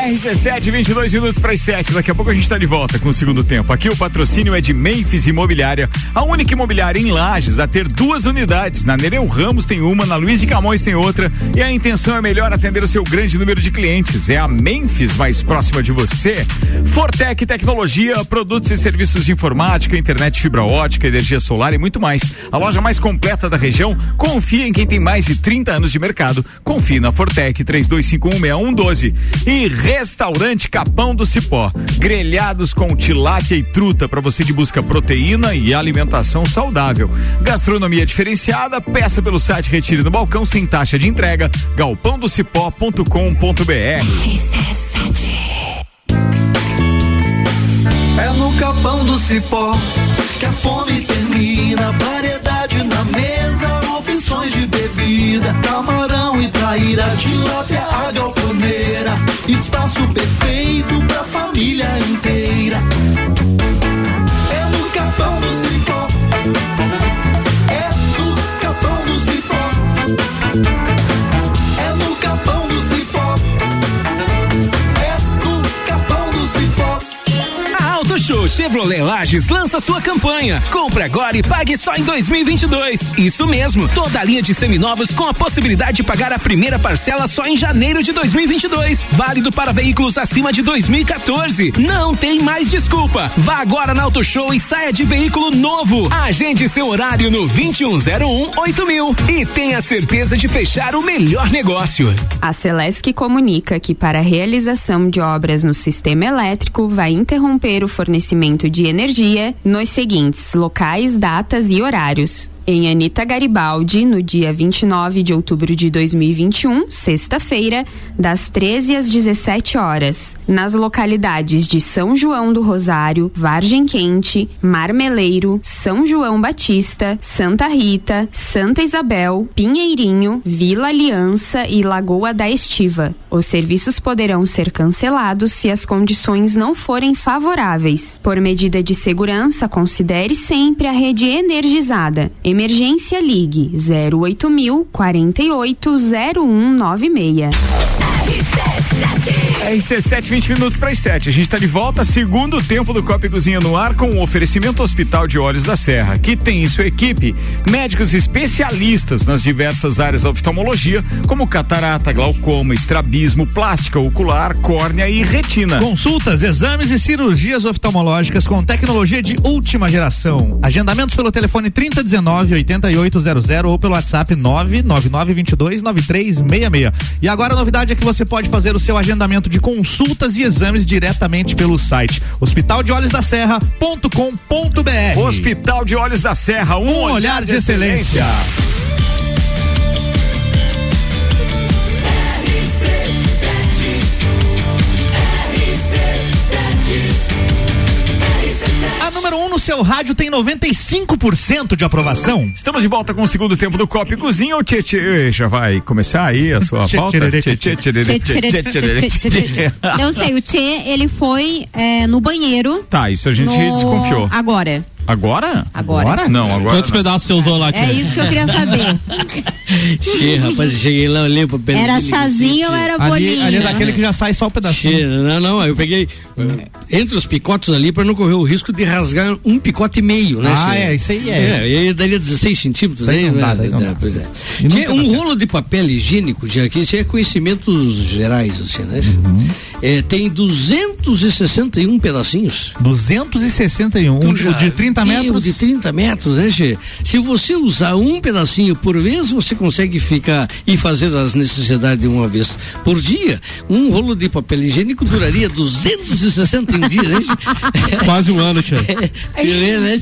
RC7, 22 minutos para as 7. Daqui a pouco a gente está de volta com o segundo tempo. Aqui o patrocínio é de Memphis Imobiliária, a única imobiliária em Lages a ter duas unidades. Na Nereu Ramos tem uma, na Luiz de Camões tem outra. E a intenção é melhor atender o seu grande número de clientes. É a Memphis mais próxima de você. Fortec Tecnologia, produtos e serviços de informática, internet fibra ótica, energia solar e muito mais. A loja mais completa da região. Confia em quem tem mais de 30 anos de mercado. Confie na Fortec 32516112. E Restaurante Capão do Cipó. Grelhados com tilápia e truta para você que busca proteína e alimentação saudável. Gastronomia diferenciada, peça pelo site Retire no Balcão sem taxa de entrega. galpãodocipó.com.br. É no capão do cipó que a fome termina. Variedade na mesa, de bebida. Camarão e traíra, tilápia, a galponeira. Espaço perfeito pra família inteira. Chevrolet Lages lança sua campanha. Compre agora e pague só em 2022. Isso mesmo, toda a linha de seminovos com a possibilidade de pagar a primeira parcela só em janeiro de 2022. Válido para veículos acima de 2014. Não tem mais desculpa. Vá agora na Auto Show e saia de veículo novo. Agende seu horário no 2101 8000 e tenha certeza de fechar o melhor negócio. A Celesc comunica que para a realização de obras no sistema elétrico vai interromper o fornecimento de energia nos seguintes locais, datas e horários. Em Anita Garibaldi, no dia 29 de outubro de 2021, sexta-feira, das 13 às 17 horas, nas localidades de São João do Rosário, Vargem Quente, Marmeleiro, São João Batista, Santa Rita, Santa Isabel, Pinheirinho, Vila Aliança e Lagoa da Estiva. Os serviços poderão ser cancelados se as condições não forem favoráveis. Por medida de segurança, considere sempre a rede energizada. Emergência Ligue 08000 48 0196. RC7, 20 minutos para as 7. A gente está de volta, segundo tempo do Copa e Cozinha no ar, com o oferecimento Hospital de Olhos da Serra, que tem em sua equipe médicos especialistas nas diversas áreas da oftalmologia, como catarata, glaucoma, estrabismo, plástica ocular, córnea e retina. Consultas, exames e cirurgias oftalmológicas com tecnologia de última geração. Agendamentos pelo telefone 3019 8800 ou pelo WhatsApp 99922 9366. E agora a novidade é que você pode fazer o seu agendamento de consultas e exames diretamente pelo site hospital de olhos da serra.com.br. Hospital de Olhos da Serra, um, Um olhar de excelência. A número 1 um no seu rádio tem 95% de aprovação. Estamos de volta com o segundo tempo do Copa e Cozinha. O Tchê, Tchê já vai começar aí a sua pauta? tchererê, Tchê, tchê, tchererê, Tchê, tcherê, tchê, tchererê, tchê, tchê, tchê, tchê. Não sei, o Tchê, ele foi é, no banheiro. Tá, isso a gente no- desconfiou. Agora. Agora? Agora? Não, agora. Quantos não. pedaços você usou lá, É isso que eu queria saber. Che, rapaz, eu cheguei lá, olhei pro papel. Era chazinho ou era Ali, bolinho? ali é daquele que já sai só o pedacinho. Che, não, não, eu peguei eh, entre os picotes ali para não correr o risco de rasgar um picote e meio, né? Ah, Che? é, isso aí é. É, e aí daria 16 centímetros Daí aí, não dá, né? não dá. Pois é. Dá um certo. rolo de papel higiênico, já que isso é conhecimentos gerais, assim, né? Uhum. É, tem 261 pedacinhos. 261. Um, já o de 30 viu metros. De 30 metros, né, Che? Se você usar um pedacinho por vez, você consegue ficar e fazer as necessidades de uma vez por dia. Um rolo de papel higiênico duraria 261 dias, né, Che? Quase um ano. Que vê, né,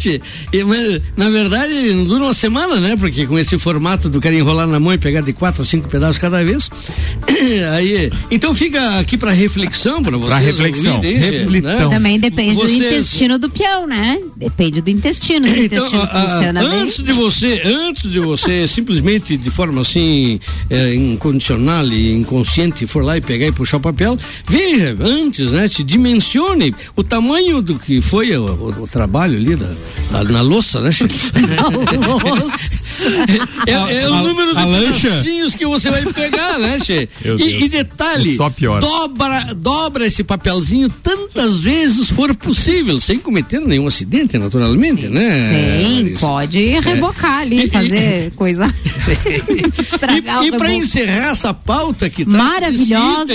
mas, na verdade, não dura uma semana, né? Porque com esse formato do cara enrolar na mão e pegar de quatro a cinco pedaços cada vez. Aí, então fica aqui para reflexão para vocês. Pra reflexão. ouvirem, Reflitão. Também depende do Vocês- intestino do peão, né? Depende do intestino. Se o Então, intestino a- a- funciona bem. antes de você, antes de você simplesmente de forma assim é, incondicional e inconsciente for lá e pegar e puxar o papel, veja antes, né? Se dimensione o tamanho do que foi o, o- o trabalho ali da, da- na louça, né? É, é o número de a lancha? pedacinhos que você vai pegar, né, Che? E, e detalhe, Só piora. dobra, dobra esse papelzinho tantas vezes for possível, sem cometer nenhum acidente, naturalmente, né? Sim, pode rebocar ali, fazer coisa. E, e para encerrar essa pauta que trata Maravilhosa.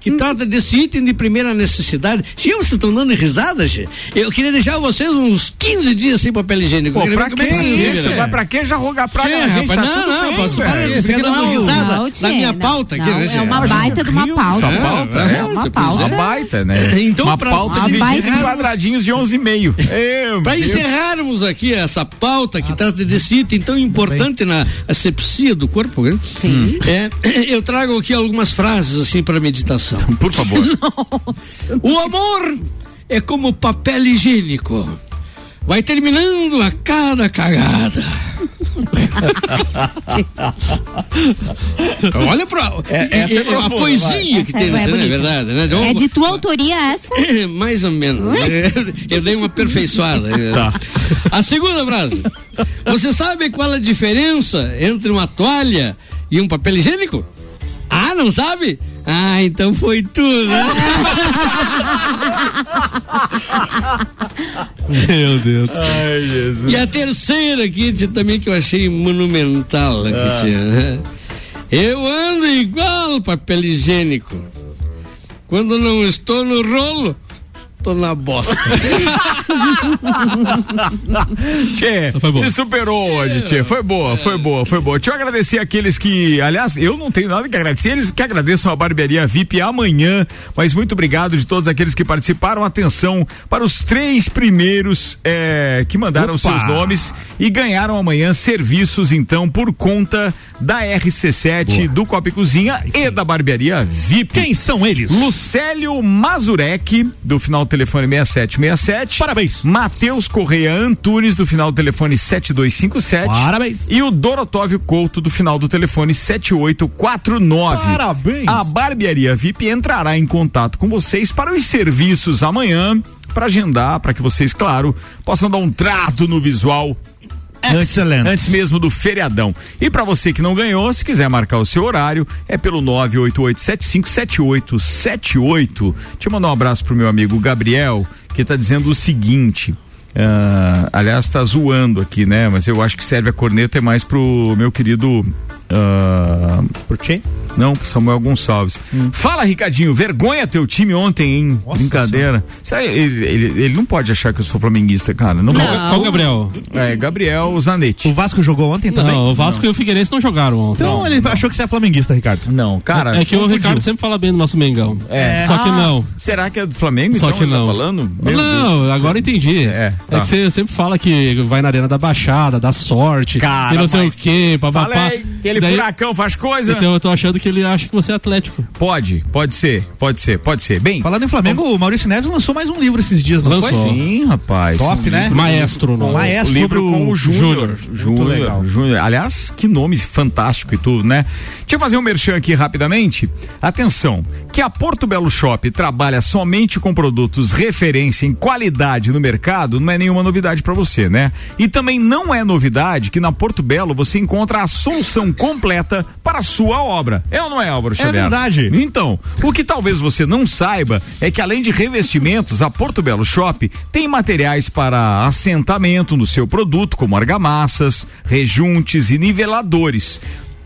Que trata desse item de primeira necessidade. Gente, vocês estão dando risada, Che? Eu queria deixar vocês uns 15 dias sem papel higiênico. Pô, pra é que vivem, isso? né? Vai pra que já rogar praga Che, na gente? rapaz, Tá não, não, bem, posso velho. parar, você fica dando risada não, na minha pauta Não, né, é uma baita de uma pauta. dessa pauta, É, né? uma pauta. Uma baita, né? Então, Uma pra- pauta de baita- 20 quadradinhos de 11,5. Meu Para Deus. encerrarmos aqui essa pauta que trata desse item tão importante na asepsia do corpo, né? Sim. É, eu trago aqui algumas frases assim para meditação. Por favor. O amor é como papel higiênico. Vai terminando a cada cagada. Olha pra. É, essa é a profunda, poesia que Essa tem é nessa, né? verdade, né? É de tua autoria essa? Mais ou menos. Eu dei uma aperfeiçoada. Tá. A segunda frase. Você sabe qual a diferença entre uma toalha e um papel higiênico? Ah, não sabe? Ah, então foi tudo. né? Meu Deus. Ai, Jesus. E a terceira aqui também que eu achei monumental. Aqui, Ah. tia, né? Eu ando igual papel higiênico. Quando não estou no rolo, tô na bosta. Tchê, boa. se superou hoje, Tchê. Foi boa, foi boa, foi boa. Deixa eu agradecer aqueles que, aliás, eu não tenho nada que agradecer, eles que agradeçam a Barbearia VIP amanhã, mas muito obrigado de todos aqueles que participaram. Atenção para os três primeiros eh, que mandaram Opa! seus nomes e ganharam amanhã serviços, então, por conta da RC7, do Copa e Cozinha e da Barbearia VIP. Quem são eles? Lucélio Mazurek, do final telefone 6767. Parabéns. Matheus Correia Antunes, do final do telefone 7257. Parabéns. E o Dorotóvio Couto, do final do telefone 7849. Parabéns. A Barbearia VIP entrará em contato com vocês para os serviços amanhã, para agendar, para que vocês, claro, possam dar um trato no visual Antes, Excelente. antes mesmo do feriadão. E para você que não ganhou, se quiser marcar o seu horário, é pelo 988757878. Deixa eu mandar um abraço pro meu amigo Gabriel, que tá dizendo o seguinte. ah, aliás, tá zoando aqui, né? Mas eu acho que serve a corneta é mais pro meu querido. Ah, Por quê? não, pro Samuel Gonçalves. Fala, Ricardinho, vergonha teu time ontem, hein? Nossa Brincadeira. Sério, ele, ele- ele não pode achar que eu sou flamenguista, cara. Não, Qual, pode. qual Gabriel? É, Gabriel Zanetti. O Vasco jogou ontem também? Não, o Vasco e o Figueirense não jogaram ontem. Então ele achou que você é flamenguista, Ricardo. Não, cara. é que o confundiu. Ricardo sempre fala bem do nosso Mengão. É. Só que Ah, não. Será que é do Flamengo? Só então, que ele não. Tá falando? Meu Deus. não, agora entendi. É, tá. que você sempre fala que vai na Arena da Baixada, dá sorte, Cara, e não sei o quê, papapá. Falei, aquele Daí- furacão faz coisa. Então eu tô achando que ele acha que você é atlético. Pode, pode ser, pode ser, pode ser. Bem, Falando em Flamengo, o Maurício Neves lançou mais um livro esses dias, não Lançou. foi? sim, rapaz. Top, Um né? livro- Maestro, não. Maestro o livro com o Júnior. Júnior. legal. Júnior. Aliás, que nome fantástico e tudo, né? Deixa eu fazer um merchan aqui rapidamente. Atenção, que a Porto Belo Shop trabalha somente com produtos referência em qualidade no mercado, não é nenhuma novidade para você, né? E também não é novidade que na Porto Belo você encontra a solução completa para a sua obra. É ou não é, Álvaro Xavier? verdade. Então, o que talvez você não saiba é que além de revestimentos, a Porto Belo Shop tem materiais para assentamento no seu produto, como argamassas, rejuntes e niveladores.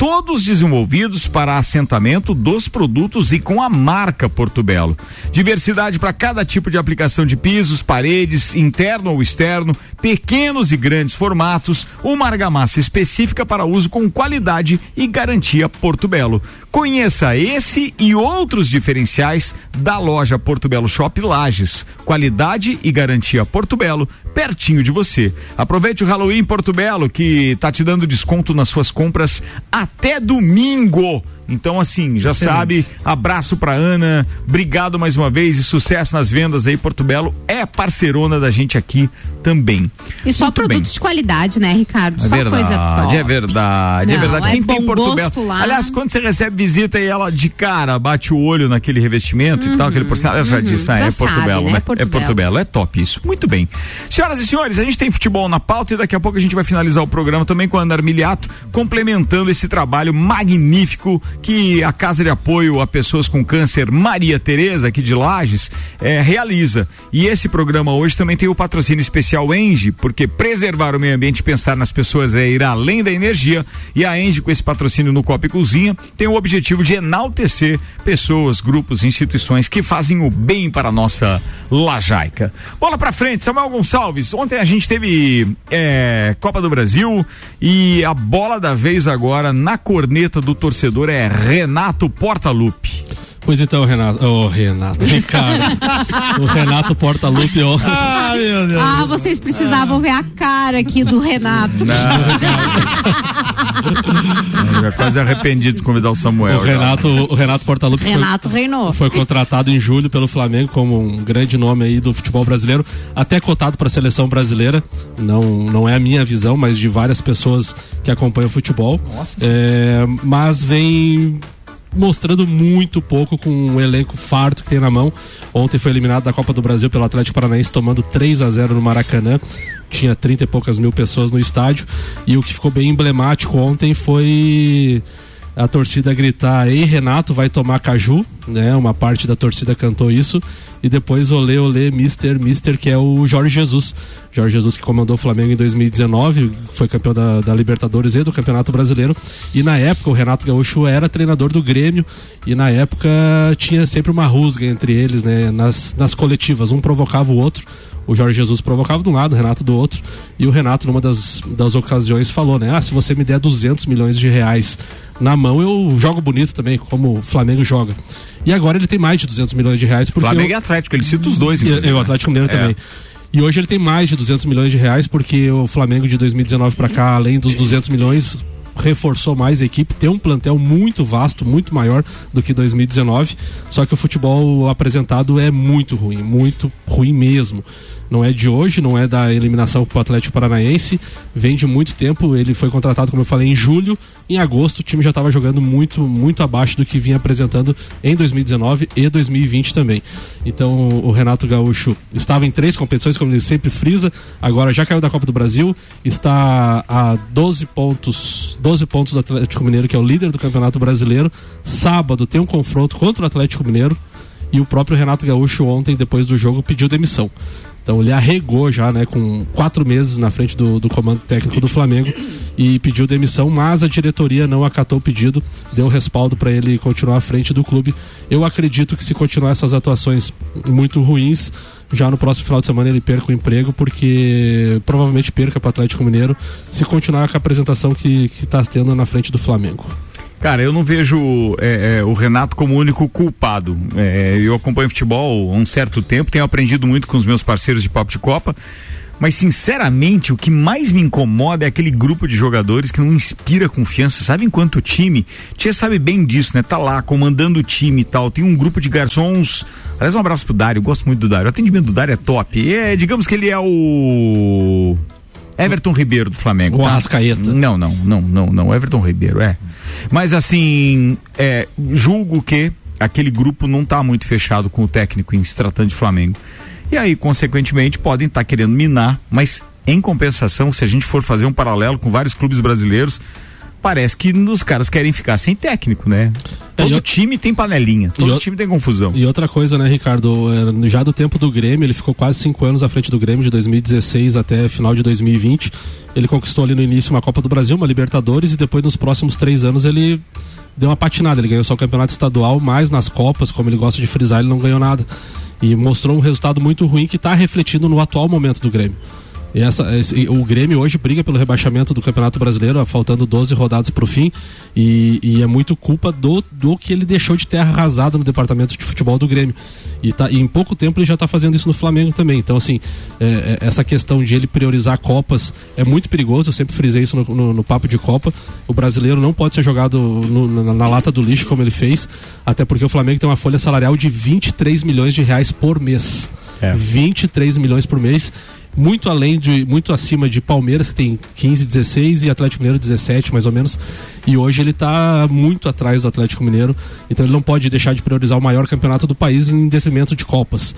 Todos desenvolvidos para assentamento dos produtos e com a marca Porto Belo. Diversidade para cada tipo de aplicação de pisos, paredes, interno ou externo, pequenos e grandes formatos, uma argamassa específica para uso com qualidade e garantia Porto Belo. Conheça esse e outros diferenciais da loja Porto Belo Shop Lages. Qualidade e garantia Porto Belo, pertinho de você. Aproveite o Halloween Porto Belo, que tá te dando desconto nas suas compras até domingo. Então, assim, já Excelente. sabe, abraço pra Ana, obrigado mais uma vez e sucesso nas vendas aí. Porto Belo é parceirona da gente aqui também. E só Muito produtos bem. de qualidade, né, Ricardo? É só verdade, coisa top. É verdade, é Não, é verdade. Quem tem Porto Belo. Lá. Aliás, quando você recebe visita e ela de cara bate o olho naquele revestimento uhum, e tal, aquele ela já uhum, disse, ah, já é Porto sabe, Belo, né? né? Porto é Porto Belo. é top isso. Muito bem. Senhoras e senhores, a gente tem futebol na pauta e daqui a pouco a gente vai finalizar o programa também com a Ana Armiliato, complementando esse trabalho magnífico que a Casa de Apoio a Pessoas com Câncer Maria Tereza, aqui de Lages, é, realiza. E esse programa hoje também tem o patrocínio especial Engie, porque preservar o meio ambiente pensar nas pessoas é ir além da energia. E a Engie, com esse patrocínio no Copa e Cozinha, tem o objetivo de enaltecer pessoas, grupos, instituições que fazem o bem para a nossa lajaica. Bola pra frente, Samuel Gonçalves. Ontem a gente teve é, Copa do Brasil e a bola da vez agora na corneta do torcedor é Renato Portaluppi. Pois então, Renato. Ô, oh, Renato. Ricardo. o Renato Portaluppi. Oh. Ah, meu Deus. Ah, vocês precisavam ah. ver a cara aqui do Renato. Não, já quase arrependido de convidar o Samuel. O Renato, o Renato Portaluppi. Renato foi, reinou. Foi contratado em julho pelo Flamengo como um grande nome aí do futebol brasileiro, até cotado para a seleção brasileira. Não, não é a minha visão, mas de várias pessoas que acompanham o futebol. É, mas vem mostrando muito pouco com um elenco farto que tem na mão. Ontem foi eliminado da Copa do Brasil pelo Atlético Paranaense, tomando 3 a 0 no Maracanã. Tinha 30 e poucas mil pessoas no estádio. E o que ficou bem emblemático ontem foi a torcida gritar: Ei, Renato, vai tomar caju, né? Uma parte da torcida cantou isso. E depois olê, olê, Mister, Mister, que é o Jorge Jesus. Jorge Jesus que comandou o Flamengo em 2019, foi campeão da, da, Libertadores e do Campeonato Brasileiro. E na época o Renato Gaúcho era treinador do Grêmio e na época tinha sempre uma rusga entre eles, né? Nas, nas coletivas, um provocava o outro. O Jorge Jesus provocava de um lado, o Renato do outro. E o Renato, numa das, das ocasiões, falou, né? Ah, se você me der 200 milhões de reais na mão, eu jogo bonito também, como o Flamengo joga. E agora ele tem mais de 200 milhões de reais. Porque Flamengo e Atlético, ele cita os dois. E, e o Atlético Mineiro é. também. E hoje ele tem mais de 200 milhões de reais, porque o Flamengo de 2019 para cá, além dos 200 milhões, reforçou mais a equipe, tem um plantel muito vasto, muito maior do que 2019. Só que o futebol apresentado é muito ruim, muito ruim mesmo não é de hoje, não é da eliminação para o Atlético Paranaense, vem de muito tempo. Ele foi contratado, como eu falei, em julho. Em agosto, o time já estava jogando muito, muito abaixo do que vinha apresentando em 2019 e 2020 também. Então, o Renato Gaúcho estava em três competições, como ele sempre frisa, agora já caiu da Copa do Brasil, está a 12 pontos, 12 pontos do Atlético Mineiro, que é o líder do Campeonato Brasileiro. Sábado tem um confronto contra o Atlético Mineiro e o próprio Renato Gaúcho ontem, depois do jogo, pediu demissão. Então ele arregou já, né, com quatro meses na frente do, do comando técnico do Flamengo e pediu demissão, mas a diretoria não acatou o pedido, deu respaldo para ele continuar à frente do clube. Eu acredito que se continuar essas atuações muito ruins, já no próximo final de semana ele perca o emprego, porque provavelmente perca para o Atlético Mineiro se continuar com a apresentação que está tendo na frente do Flamengo. Cara, eu não vejo é, é, o Renato como único culpado. É, eu acompanho futebol há um certo tempo, tenho aprendido muito com os meus parceiros de Papo de Copa. Mas, sinceramente, o que mais me incomoda é aquele grupo de jogadores que não inspira confiança. Sabe enquanto o time, Tia sabe bem disso, né? Tá lá comandando o time e tal. Tem um grupo de garçons. Aliás, um abraço pro Dário, eu gosto muito do Dário. O atendimento do Dário é top. É, digamos que ele é o. Everton Ribeiro do Flamengo. O tá? Não, não, não, não, não. Everton Ribeiro, é. Mas assim, é, julgo que aquele grupo não está muito fechado com o técnico em se tratando de Flamengo. E aí, consequentemente, podem estar tá querendo minar, mas em compensação, se a gente for fazer um paralelo com vários clubes brasileiros, parece que os caras querem ficar sem técnico, né? É, todo time tem panelinha, todo time tem confusão. E outra coisa, né, Ricardo? É, já do tempo do Grêmio, ele ficou quase cinco anos à frente do Grêmio, de 2016 até final de 2020. Ele conquistou ali no início uma Copa do Brasil, uma Libertadores, e depois nos próximos três anos ele deu uma patinada. Ele ganhou só o campeonato estadual, mas nas Copas, como ele gosta de frisar, ele não ganhou nada. E mostrou um resultado muito ruim que está refletindo no atual momento do Grêmio essa, esse- o Grêmio hoje briga pelo rebaixamento do Campeonato Brasileiro, faltando 12 rodadas para o fim, e, e é muito culpa do, do que ele deixou de terra arrasada no departamento de futebol do Grêmio. E, tá, e em pouco tempo ele já está fazendo isso no Flamengo também. Então, assim, é, é, essa questão de ele priorizar Copas é muito perigoso. Eu sempre frisei isso no, no- no papo de Copa. O brasileiro não pode ser jogado no- na, na lata do lixo como ele fez, até porque o Flamengo tem uma folha salarial de 23 milhões de reais por mês. 23 milhões por mês muito além de muito acima de Palmeiras que tem 15, 16 e Atlético Mineiro 17 mais ou menos. E hoje ele está muito atrás do Atlético Mineiro, então ele não pode deixar de priorizar o maior campeonato do país em detrimento de copas.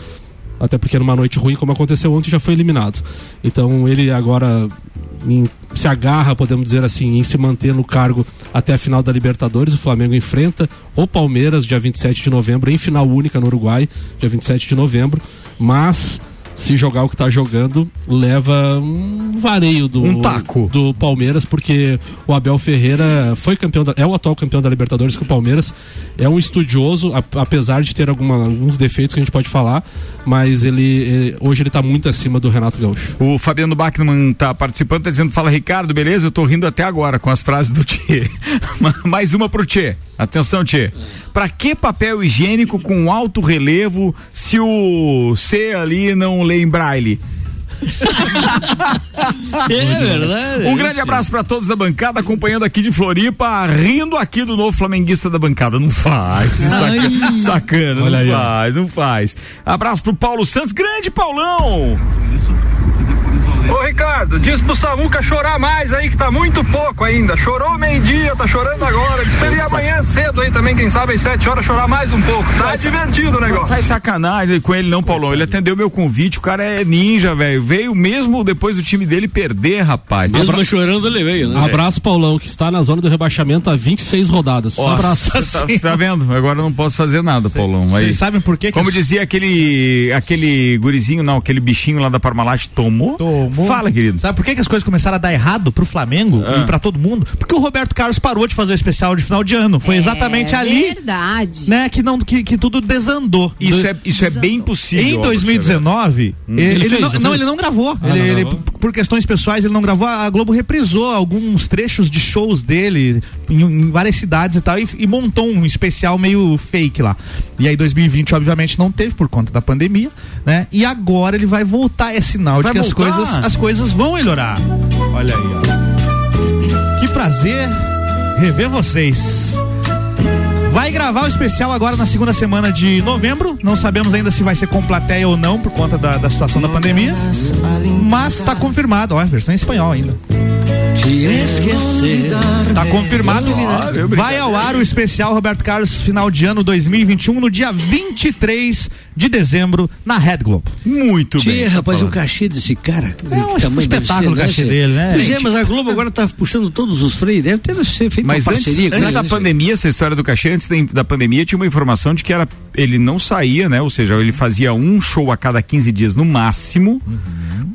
Até porque numa noite ruim como aconteceu ontem já foi eliminado. Então ele agora em- se agarra, podemos dizer assim, em se manter no cargo até a final da Libertadores. O Flamengo enfrenta o Palmeiras dia 27 de novembro em final única no Uruguai, dia 27 de novembro, mas se jogar o que está jogando, leva um vareio do, Um taco. do Palmeiras, porque o Abel Ferreira foi campeão, da- é o atual campeão da Libertadores com o Palmeiras, é um estudioso, apesar de ter alguma- alguns defeitos que a gente pode falar, mas ele, ele- hoje ele está muito acima do Renato Gaúcho. O Fabiano Bachmann tá participando, tá dizendo, fala Ricardo, beleza? Eu tô rindo até agora com as frases do Tchê. Mais uma pro Tchê. Atenção, Tchê. Pra que papel higiênico com alto relevo se o C ali não lê em braille? É verdade. Um grande isso. abraço pra todos da bancada, acompanhando aqui de Floripa, rindo aqui do novo flamenguista da bancada. Não faz, saca- sacana, Olha não aí, faz, não faz. Abraço pro Paulo Santos, grande Paulão! Ô Ricardo, diz pro Samuca chorar mais aí, que tá muito pouco ainda. Chorou meio-dia, tá chorando agora. Diz pra ele ir amanhã cedo aí também, quem sabe às sete horas chorar mais um pouco. Tá divertido o negócio. Faz sacanagem com ele, não, Paulão. Ele atendeu meu convite, o cara é ninja, velho. Veio mesmo depois do time dele perder, rapaz. Mesmo chorando, ele veio, né? Abraço, Paulão, que está na zona do rebaixamento há 26 rodadas. Um abraço. Nossa, tá, tá vendo? Agora eu não posso fazer nada, Paulão. Aí, Vocês sabem por quê que Como dizia aquele aquele gurizinho, não, aquele bichinho lá da Parmalat, tomou? Tomou. Fala, querido. Sabe por que, que as coisas começaram a dar errado pro Flamengo Ah. e pra todo mundo? Porque o Roberto Carlos parou de fazer o especial de final de ano. Foi exatamente é ali, Verdade. né, que não que, que tudo desandou. Isso Do- é, isso é bem possível. Em ó, 2019, ele, Ele ele fez, não, não ele não gravou. Ah, ele, não ele- gravou? por questões pessoais, ele não gravou. A Globo reprisou alguns trechos de shows dele em, em várias cidades e tal, e, e montou um especial meio fake lá. E aí 2020, obviamente, não teve por conta da pandemia, né? E agora ele vai voltar. É sinal Vai de que as voltar? coisas, as coisas vão melhorar. Olha aí, ó. Que prazer rever vocês. Vai gravar o especial agora na segunda semana de novembro. Não sabemos ainda se vai ser com plateia ou não, por conta da, da situação da pandemia. Mas tá confirmado, ó, versão em espanhol ainda. Te esquecer. Tá confirmado. Vai ao ar o especial Roberto Carlos final de ano 2021 no dia 23 de dezembro na Red Globo. Muito Tchê, bem. tá rapaz, o cachê desse cara. É um tamanho espetáculo o cachê Tchê? dele, né? Pois é, mas a Globo agora tá puxando todos os freios. Deve ter feito Mas uma antes, parceria antes da né, pandemia, essa história do cachê, antes da, pandemia, tinha uma informação de que era ele não saía, né? Ou seja, ele fazia um show a cada 15 dias no máximo,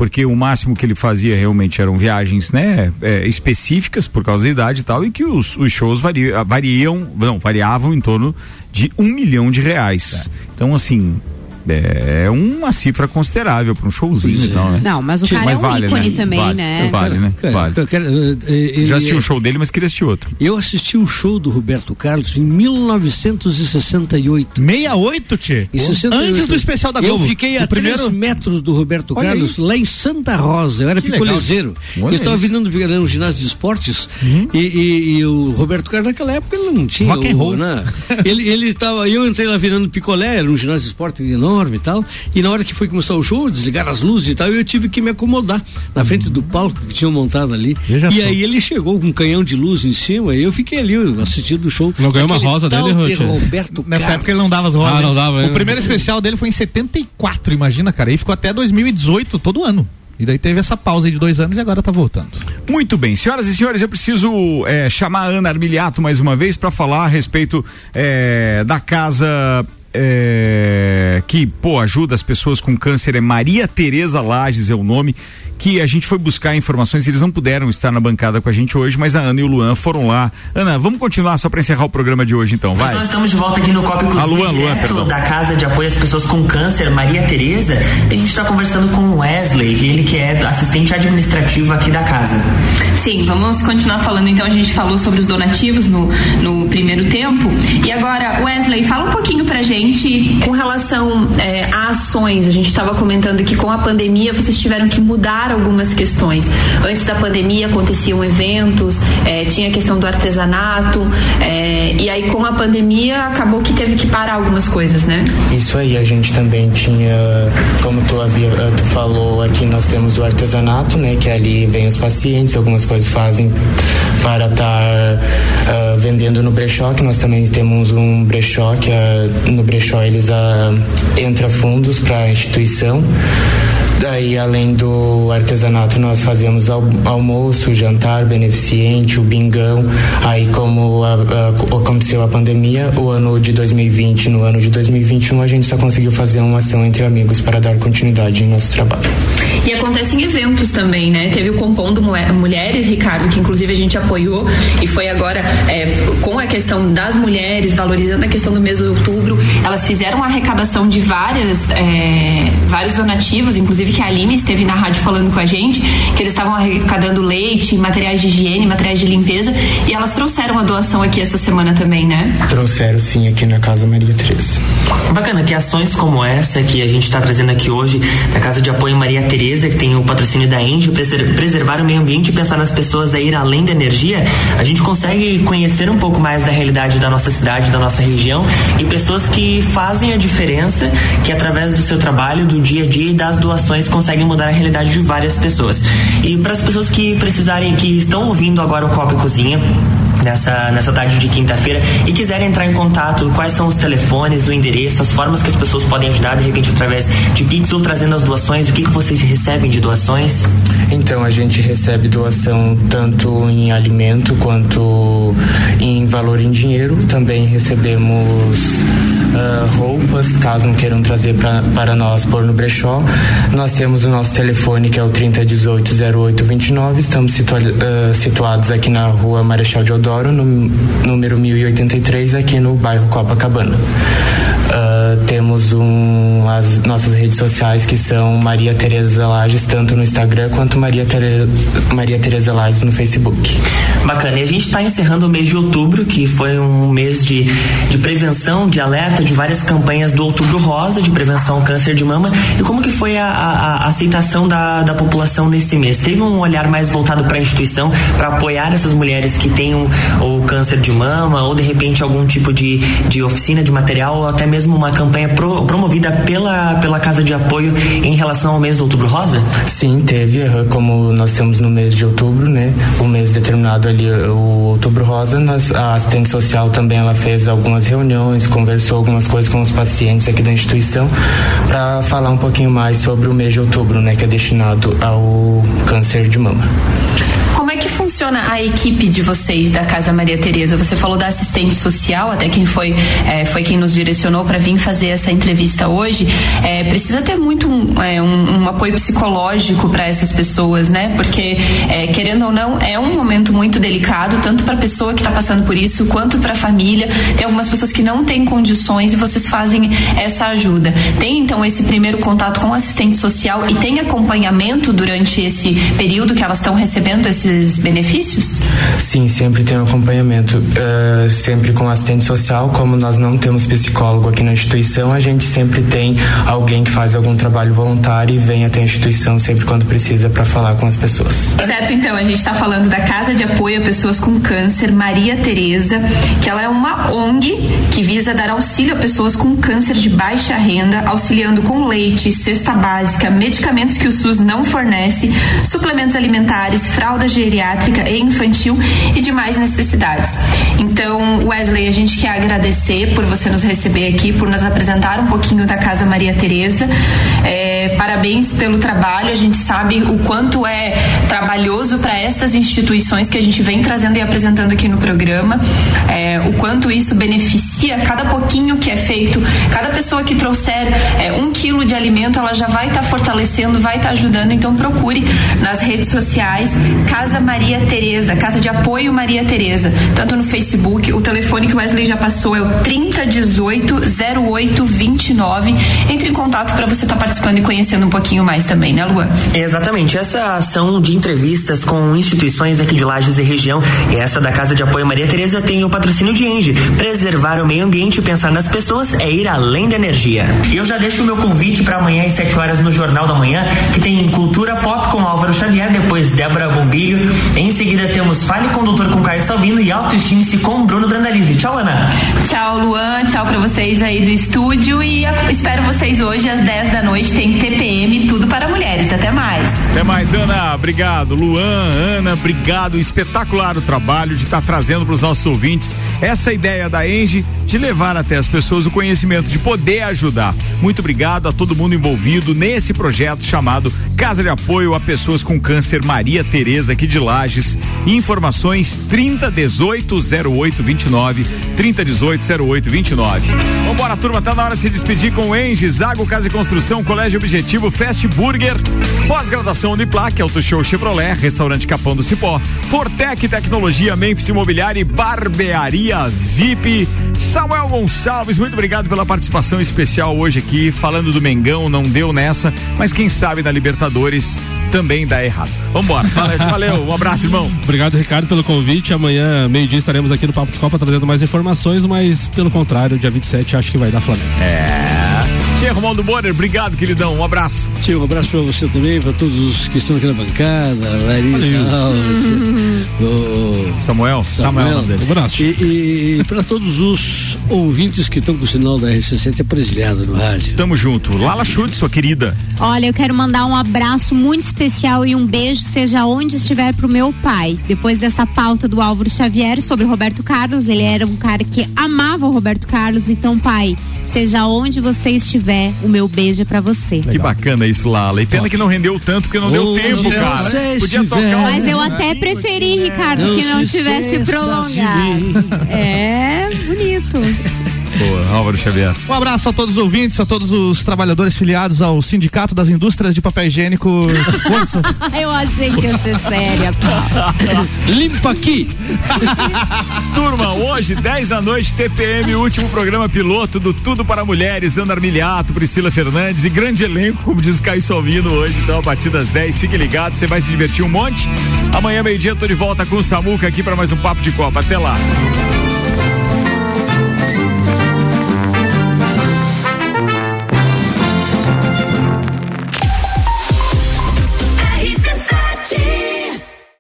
porque o máximo que ele fazia realmente eram viagens, né? é, específicas por causa da idade e tal, e que os, os shows vari- variam, não, variavam em torno de um milhão de reais. Então, assim. É uma cifra considerável para um showzinho e tal, né? Não, mas o Sim, cara é um vale, ícone né? também, Vale, né? Vale, né? Cara, Vale. eh, eh, ele- Já assisti um show dele, mas queria assistir outro. Eu assisti o show do Roberto Carlos em 1968. 68, Tchê? Em 68. Antes do especial da Globo. Eu fiquei a primeiro... 3 metros do Roberto Olha Carlos, lá em Santa Rosa. Eu era Que picolezeiro. Eu estava virando um ginásio de esportes e, e- e o Roberto Carlos naquela época ele não tinha. Rock and o- roll. né? ele, ele tava, eu entrei lá virando picolé, era um ginásio de esporte enorme e tal. E na hora que foi começar o show, desligaram as luzes e tal, eu tive que me acomodar na frente do palco que tinham montado ali. Veja e só. aí ele chegou com um canhão de luz em cima e eu fiquei ali assistindo o show. Não ganhou uma rosa tal dele, de? Roberto Nessa Carlos. época ele não dava as rosas. Ah, não hein? dava, O primeiro especial dele foi em 74, imagina, cara. E ficou até 2018, todo ano. E daí teve essa pausa aí de dois anos e agora tá voltando. Muito bem, senhoras e senhores, eu preciso é, chamar a Ana Armiliato mais uma vez para falar a respeito é, da casa é, que, pô, ajuda as pessoas com câncer. É Maria Tereza Lages é o nome, que a gente foi buscar informações, eles não puderam estar na bancada com a gente hoje, mas a Ana e o Luan foram lá. Ana, vamos continuar só para encerrar o programa de hoje então, vai. Nós estamos de volta aqui no Copa Cozinha, a Luan, Luan, direto da Casa de Apoio às Pessoas com Câncer, Maria Tereza. A gente está conversando com o Wesley, ele que é assistente administrativo aqui da casa. Sim, vamos continuar falando. Então a gente falou sobre os donativos no, no primeiro tempo. E agora, Wesley, fala um pouquinho pra gente com relação é, a ações. A gente estava comentando que com a pandemia vocês tiveram que mudar algumas questões. Antes da pandemia aconteciam eventos, é, tinha a questão do artesanato, é, e aí com a pandemia acabou que teve que parar algumas coisas, né? Isso aí, a gente também tinha, como tu havia, tu falou aqui, nós temos o artesanato, né? Que ali vem os pacientes, algumas coisas fazem para estar uh, vendendo no brechó, que nós também temos um brechó, que uh, no brechó eles uh, entra fundos para a instituição. Daí, além do artesanato, nós fazemos almoço, jantar beneficente, o bingão. Aí, como a, a, aconteceu a pandemia, o ano de 2020, no ano de 2021, a gente só conseguiu fazer uma ação entre amigos para dar continuidade em nosso trabalho. E acontecem eventos também, né? Teve o Compondo Mulheres, Ricardo, que inclusive a gente apoiou e foi agora é, com a questão das mulheres, valorizando a questão do mês de outubro, elas fizeram arrecadação de várias, é, vários donativos, inclusive que a Aline esteve na rádio falando com a gente, que eles estavam arrecadando leite, materiais de higiene, materiais de limpeza, e elas trouxeram a doação aqui essa semana também, né? Trouxeram sim aqui na Casa Maria Teresa. Bacana, que ações como essa que a gente está trazendo aqui hoje, na Casa de Apoio Maria Teresa, que tem o patrocínio da Engie, preservar o meio ambiente e pensar nas pessoas a ir além da energia, a gente consegue conhecer um pouco mais da realidade da nossa cidade, da nossa região e pessoas que fazem a diferença, que através do seu trabalho, do dia a dia e das doações conseguem mudar a realidade de várias pessoas. E para as pessoas que precisarem, que estão ouvindo agora o Copa e Cozinha, nessa, nessa tarde de quinta-feira e quiserem entrar em contato, quais são os telefones, o endereço, as formas que as pessoas podem ajudar, de repente através de Pix ou trazendo as doações, o que, que vocês recebem de doações? Então, a gente recebe doação tanto em alimento quanto em valor em dinheiro. Também recebemos uh, roupas, caso não queiram trazer pra, para nós pôr no brechó. Nós temos o nosso telefone que é o 3018-0829. Estamos situa uh, situados aqui na rua Marechal Deodoro, no número 1083, aqui no bairro Copacabana. Uh, temos um, as nossas redes sociais que são Maria Tereza Lages, tanto no Instagram quanto Maria, Tere, Maria Tereza Lages no Facebook. Bacana, e a gente está encerrando o mês de outubro, que foi um mês de, de prevenção, de alerta, de várias campanhas do Outubro Rosa, de prevenção ao câncer de mama. E como que foi a, a, a aceitação da, da população nesse mês? Teve um olhar mais voltado para a instituição, para apoiar essas mulheres que têm o, câncer de mama, ou de repente algum tipo de, de oficina de material, ou até mesmo uma campanha pro, promovida pela, pela Casa de Apoio em relação ao mês do Outubro Rosa? Sim, teve, como nós temos no mês de outubro, né? O mês determinado ali, o Outubro Rosa, nós, a assistente social também ela fez algumas reuniões, conversou algumas coisas com os pacientes aqui da instituição para falar um pouquinho mais sobre o mês de outubro, né? Que é destinado ao câncer de mama. Funciona a equipe de vocês da Casa Maria Tereza? Você falou da assistente social, até quem foi é, foi quem nos direcionou para vir fazer essa entrevista hoje. É, precisa ter muito um, é, um, um apoio psicológico para essas pessoas, né? Porque é, querendo ou não é um momento muito delicado tanto para a pessoa que está passando por isso quanto para a família. Tem algumas pessoas que não têm condições e vocês fazem essa ajuda. Tem então esse primeiro contato com o assistente social e tem acompanhamento durante esse período que elas estão recebendo esses esses benefícios? Sim, sempre tem um acompanhamento, uh, sempre com assistente social. Como nós não temos psicólogo aqui na instituição, a gente sempre tem alguém que faz algum trabalho voluntário e vem até a instituição sempre quando precisa para falar com as pessoas. Certo, então a gente está falando da Casa de Apoio a Pessoas com Câncer, Maria Tereza, que ela é uma ONG que visa dar auxílio a pessoas com câncer de baixa renda, auxiliando com leite, cesta básica, medicamentos que o SUS não fornece, suplementos alimentares, fraldas geriátricas pediátrica e infantil e demais necessidades. Então, Wesley, a gente quer agradecer por você nos receber aqui, por nos apresentar um pouquinho da Casa Maria Tereza. É, parabéns pelo trabalho. A gente sabe o quanto é trabalhoso para essas instituições que a gente vem trazendo e apresentando aqui no programa. É, o quanto isso beneficia cada pouquinho que é feito, cada pessoa que trouxer é, um quilo de alimento, ela já vai estar tá fortalecendo, vai estar tá ajudando. Então procure nas redes sociais Casa Maria Tereza, Casa de Apoio Maria Tereza, tanto no Facebook, o telefone que o Wesley já passou é o 3018 0829. Entre em contato para você estar tá participando e conhecendo um pouquinho mais também, né, Luan? Exatamente. Essa ação de entrevistas com instituições aqui de Lages e região e essa da Casa de Apoio Maria Tereza tem o patrocínio de Enge. Preservar o meio ambiente e pensar nas pessoas é ir além da energia. E eu já deixo o meu convite para amanhã às 7 horas no Jornal da Manhã, que tem Cultura Pop com Álvaro Xavier, depois Débora Bombilho. Em seguida temos Fale Condutor com Caio Salvino e Autoestime-se com Bruno Brandalize. Tchau, Ana. Tchau, Luan. Tchau para vocês aí do estúdio e espero vocês hoje às 10 da noite. Tem TPM, tudo para mulheres. Até mais. Até mais, Ana. Obrigado. Luan, Ana, obrigado. Espetacular o trabalho de estar tá trazendo para os nossos ouvintes essa ideia da Enge de levar até as pessoas o conhecimento, de poder ajudar. Muito obrigado a todo mundo envolvido nesse projeto chamado Casa de Apoio a Pessoas com Câncer Maria Tereza aqui de Lages. Informações 3018 0829 3018 0829. Vambora, turma, tá na hora de se despedir com Enge, Zago Casa e Construção, Colégio Objetivo, Fast Burger, pós-graduação Uniplac, Auto Show Chevrolet, Restaurante Capão do Cipó, Fortec Tecnologia, Memphis Imobiliária e Barbearia VIP. Samuel Gonçalves, muito obrigado pela participação especial hoje aqui, falando do Mengão, não deu nessa, mas quem sabe na Libertadores também dá errado. Vambora. Valeu, um abraço, irmão. Obrigado, Ricardo, pelo convite. Amanhã, meio-dia, estaremos aqui no Papo de Copa trazendo mais informações, mas pelo contrário, dia 27 acho que vai dar Flamengo. É. Tia Romualdo Borer, obrigado, queridão. Um abraço. Tia, um abraço para você também, para todos os que estão aqui na bancada, Larissa Alves, o Samuel. Samuel. Samuel um abraço. E, e para todos os ouvintes que estão com o sinal da RC7 apresilhado no rádio. Tamo junto. Lala Chute, sua querida. Olha, eu quero mandar um abraço muito especial e um beijo, seja onde estiver, pro meu pai. Depois dessa pauta do Álvaro Xavier sobre o Roberto Carlos, ele era um cara que amava o Roberto Carlos. Então, pai, seja onde você estiver, o meu beijo é pra você. Legal. Que bacana isso, Lala. E pena que não rendeu tanto, porque não oh, deu tempo, cara. Podia tocar um... Mas eu até preferi, Ricardo, não que não tivesse prolongado. É, bonito. Boa, Álvaro Xavier. Um abraço a todos os ouvintes, a todos os trabalhadores filiados ao Sindicato das Indústrias de Papel Higiênico. Eu achei que ia ser séria. Limpa aqui. Turma, hoje, 10 da noite, TPM, último programa piloto do Tudo para Mulheres, Ana Armiliato, Priscila Fernandes e grande elenco, como diz o Caio Salvino hoje. Então, a partir das 10, fique ligado, você vai se divertir um monte. Amanhã, meio-dia, tô de volta com o Samuca aqui para mais um Papo de Copa. Até lá.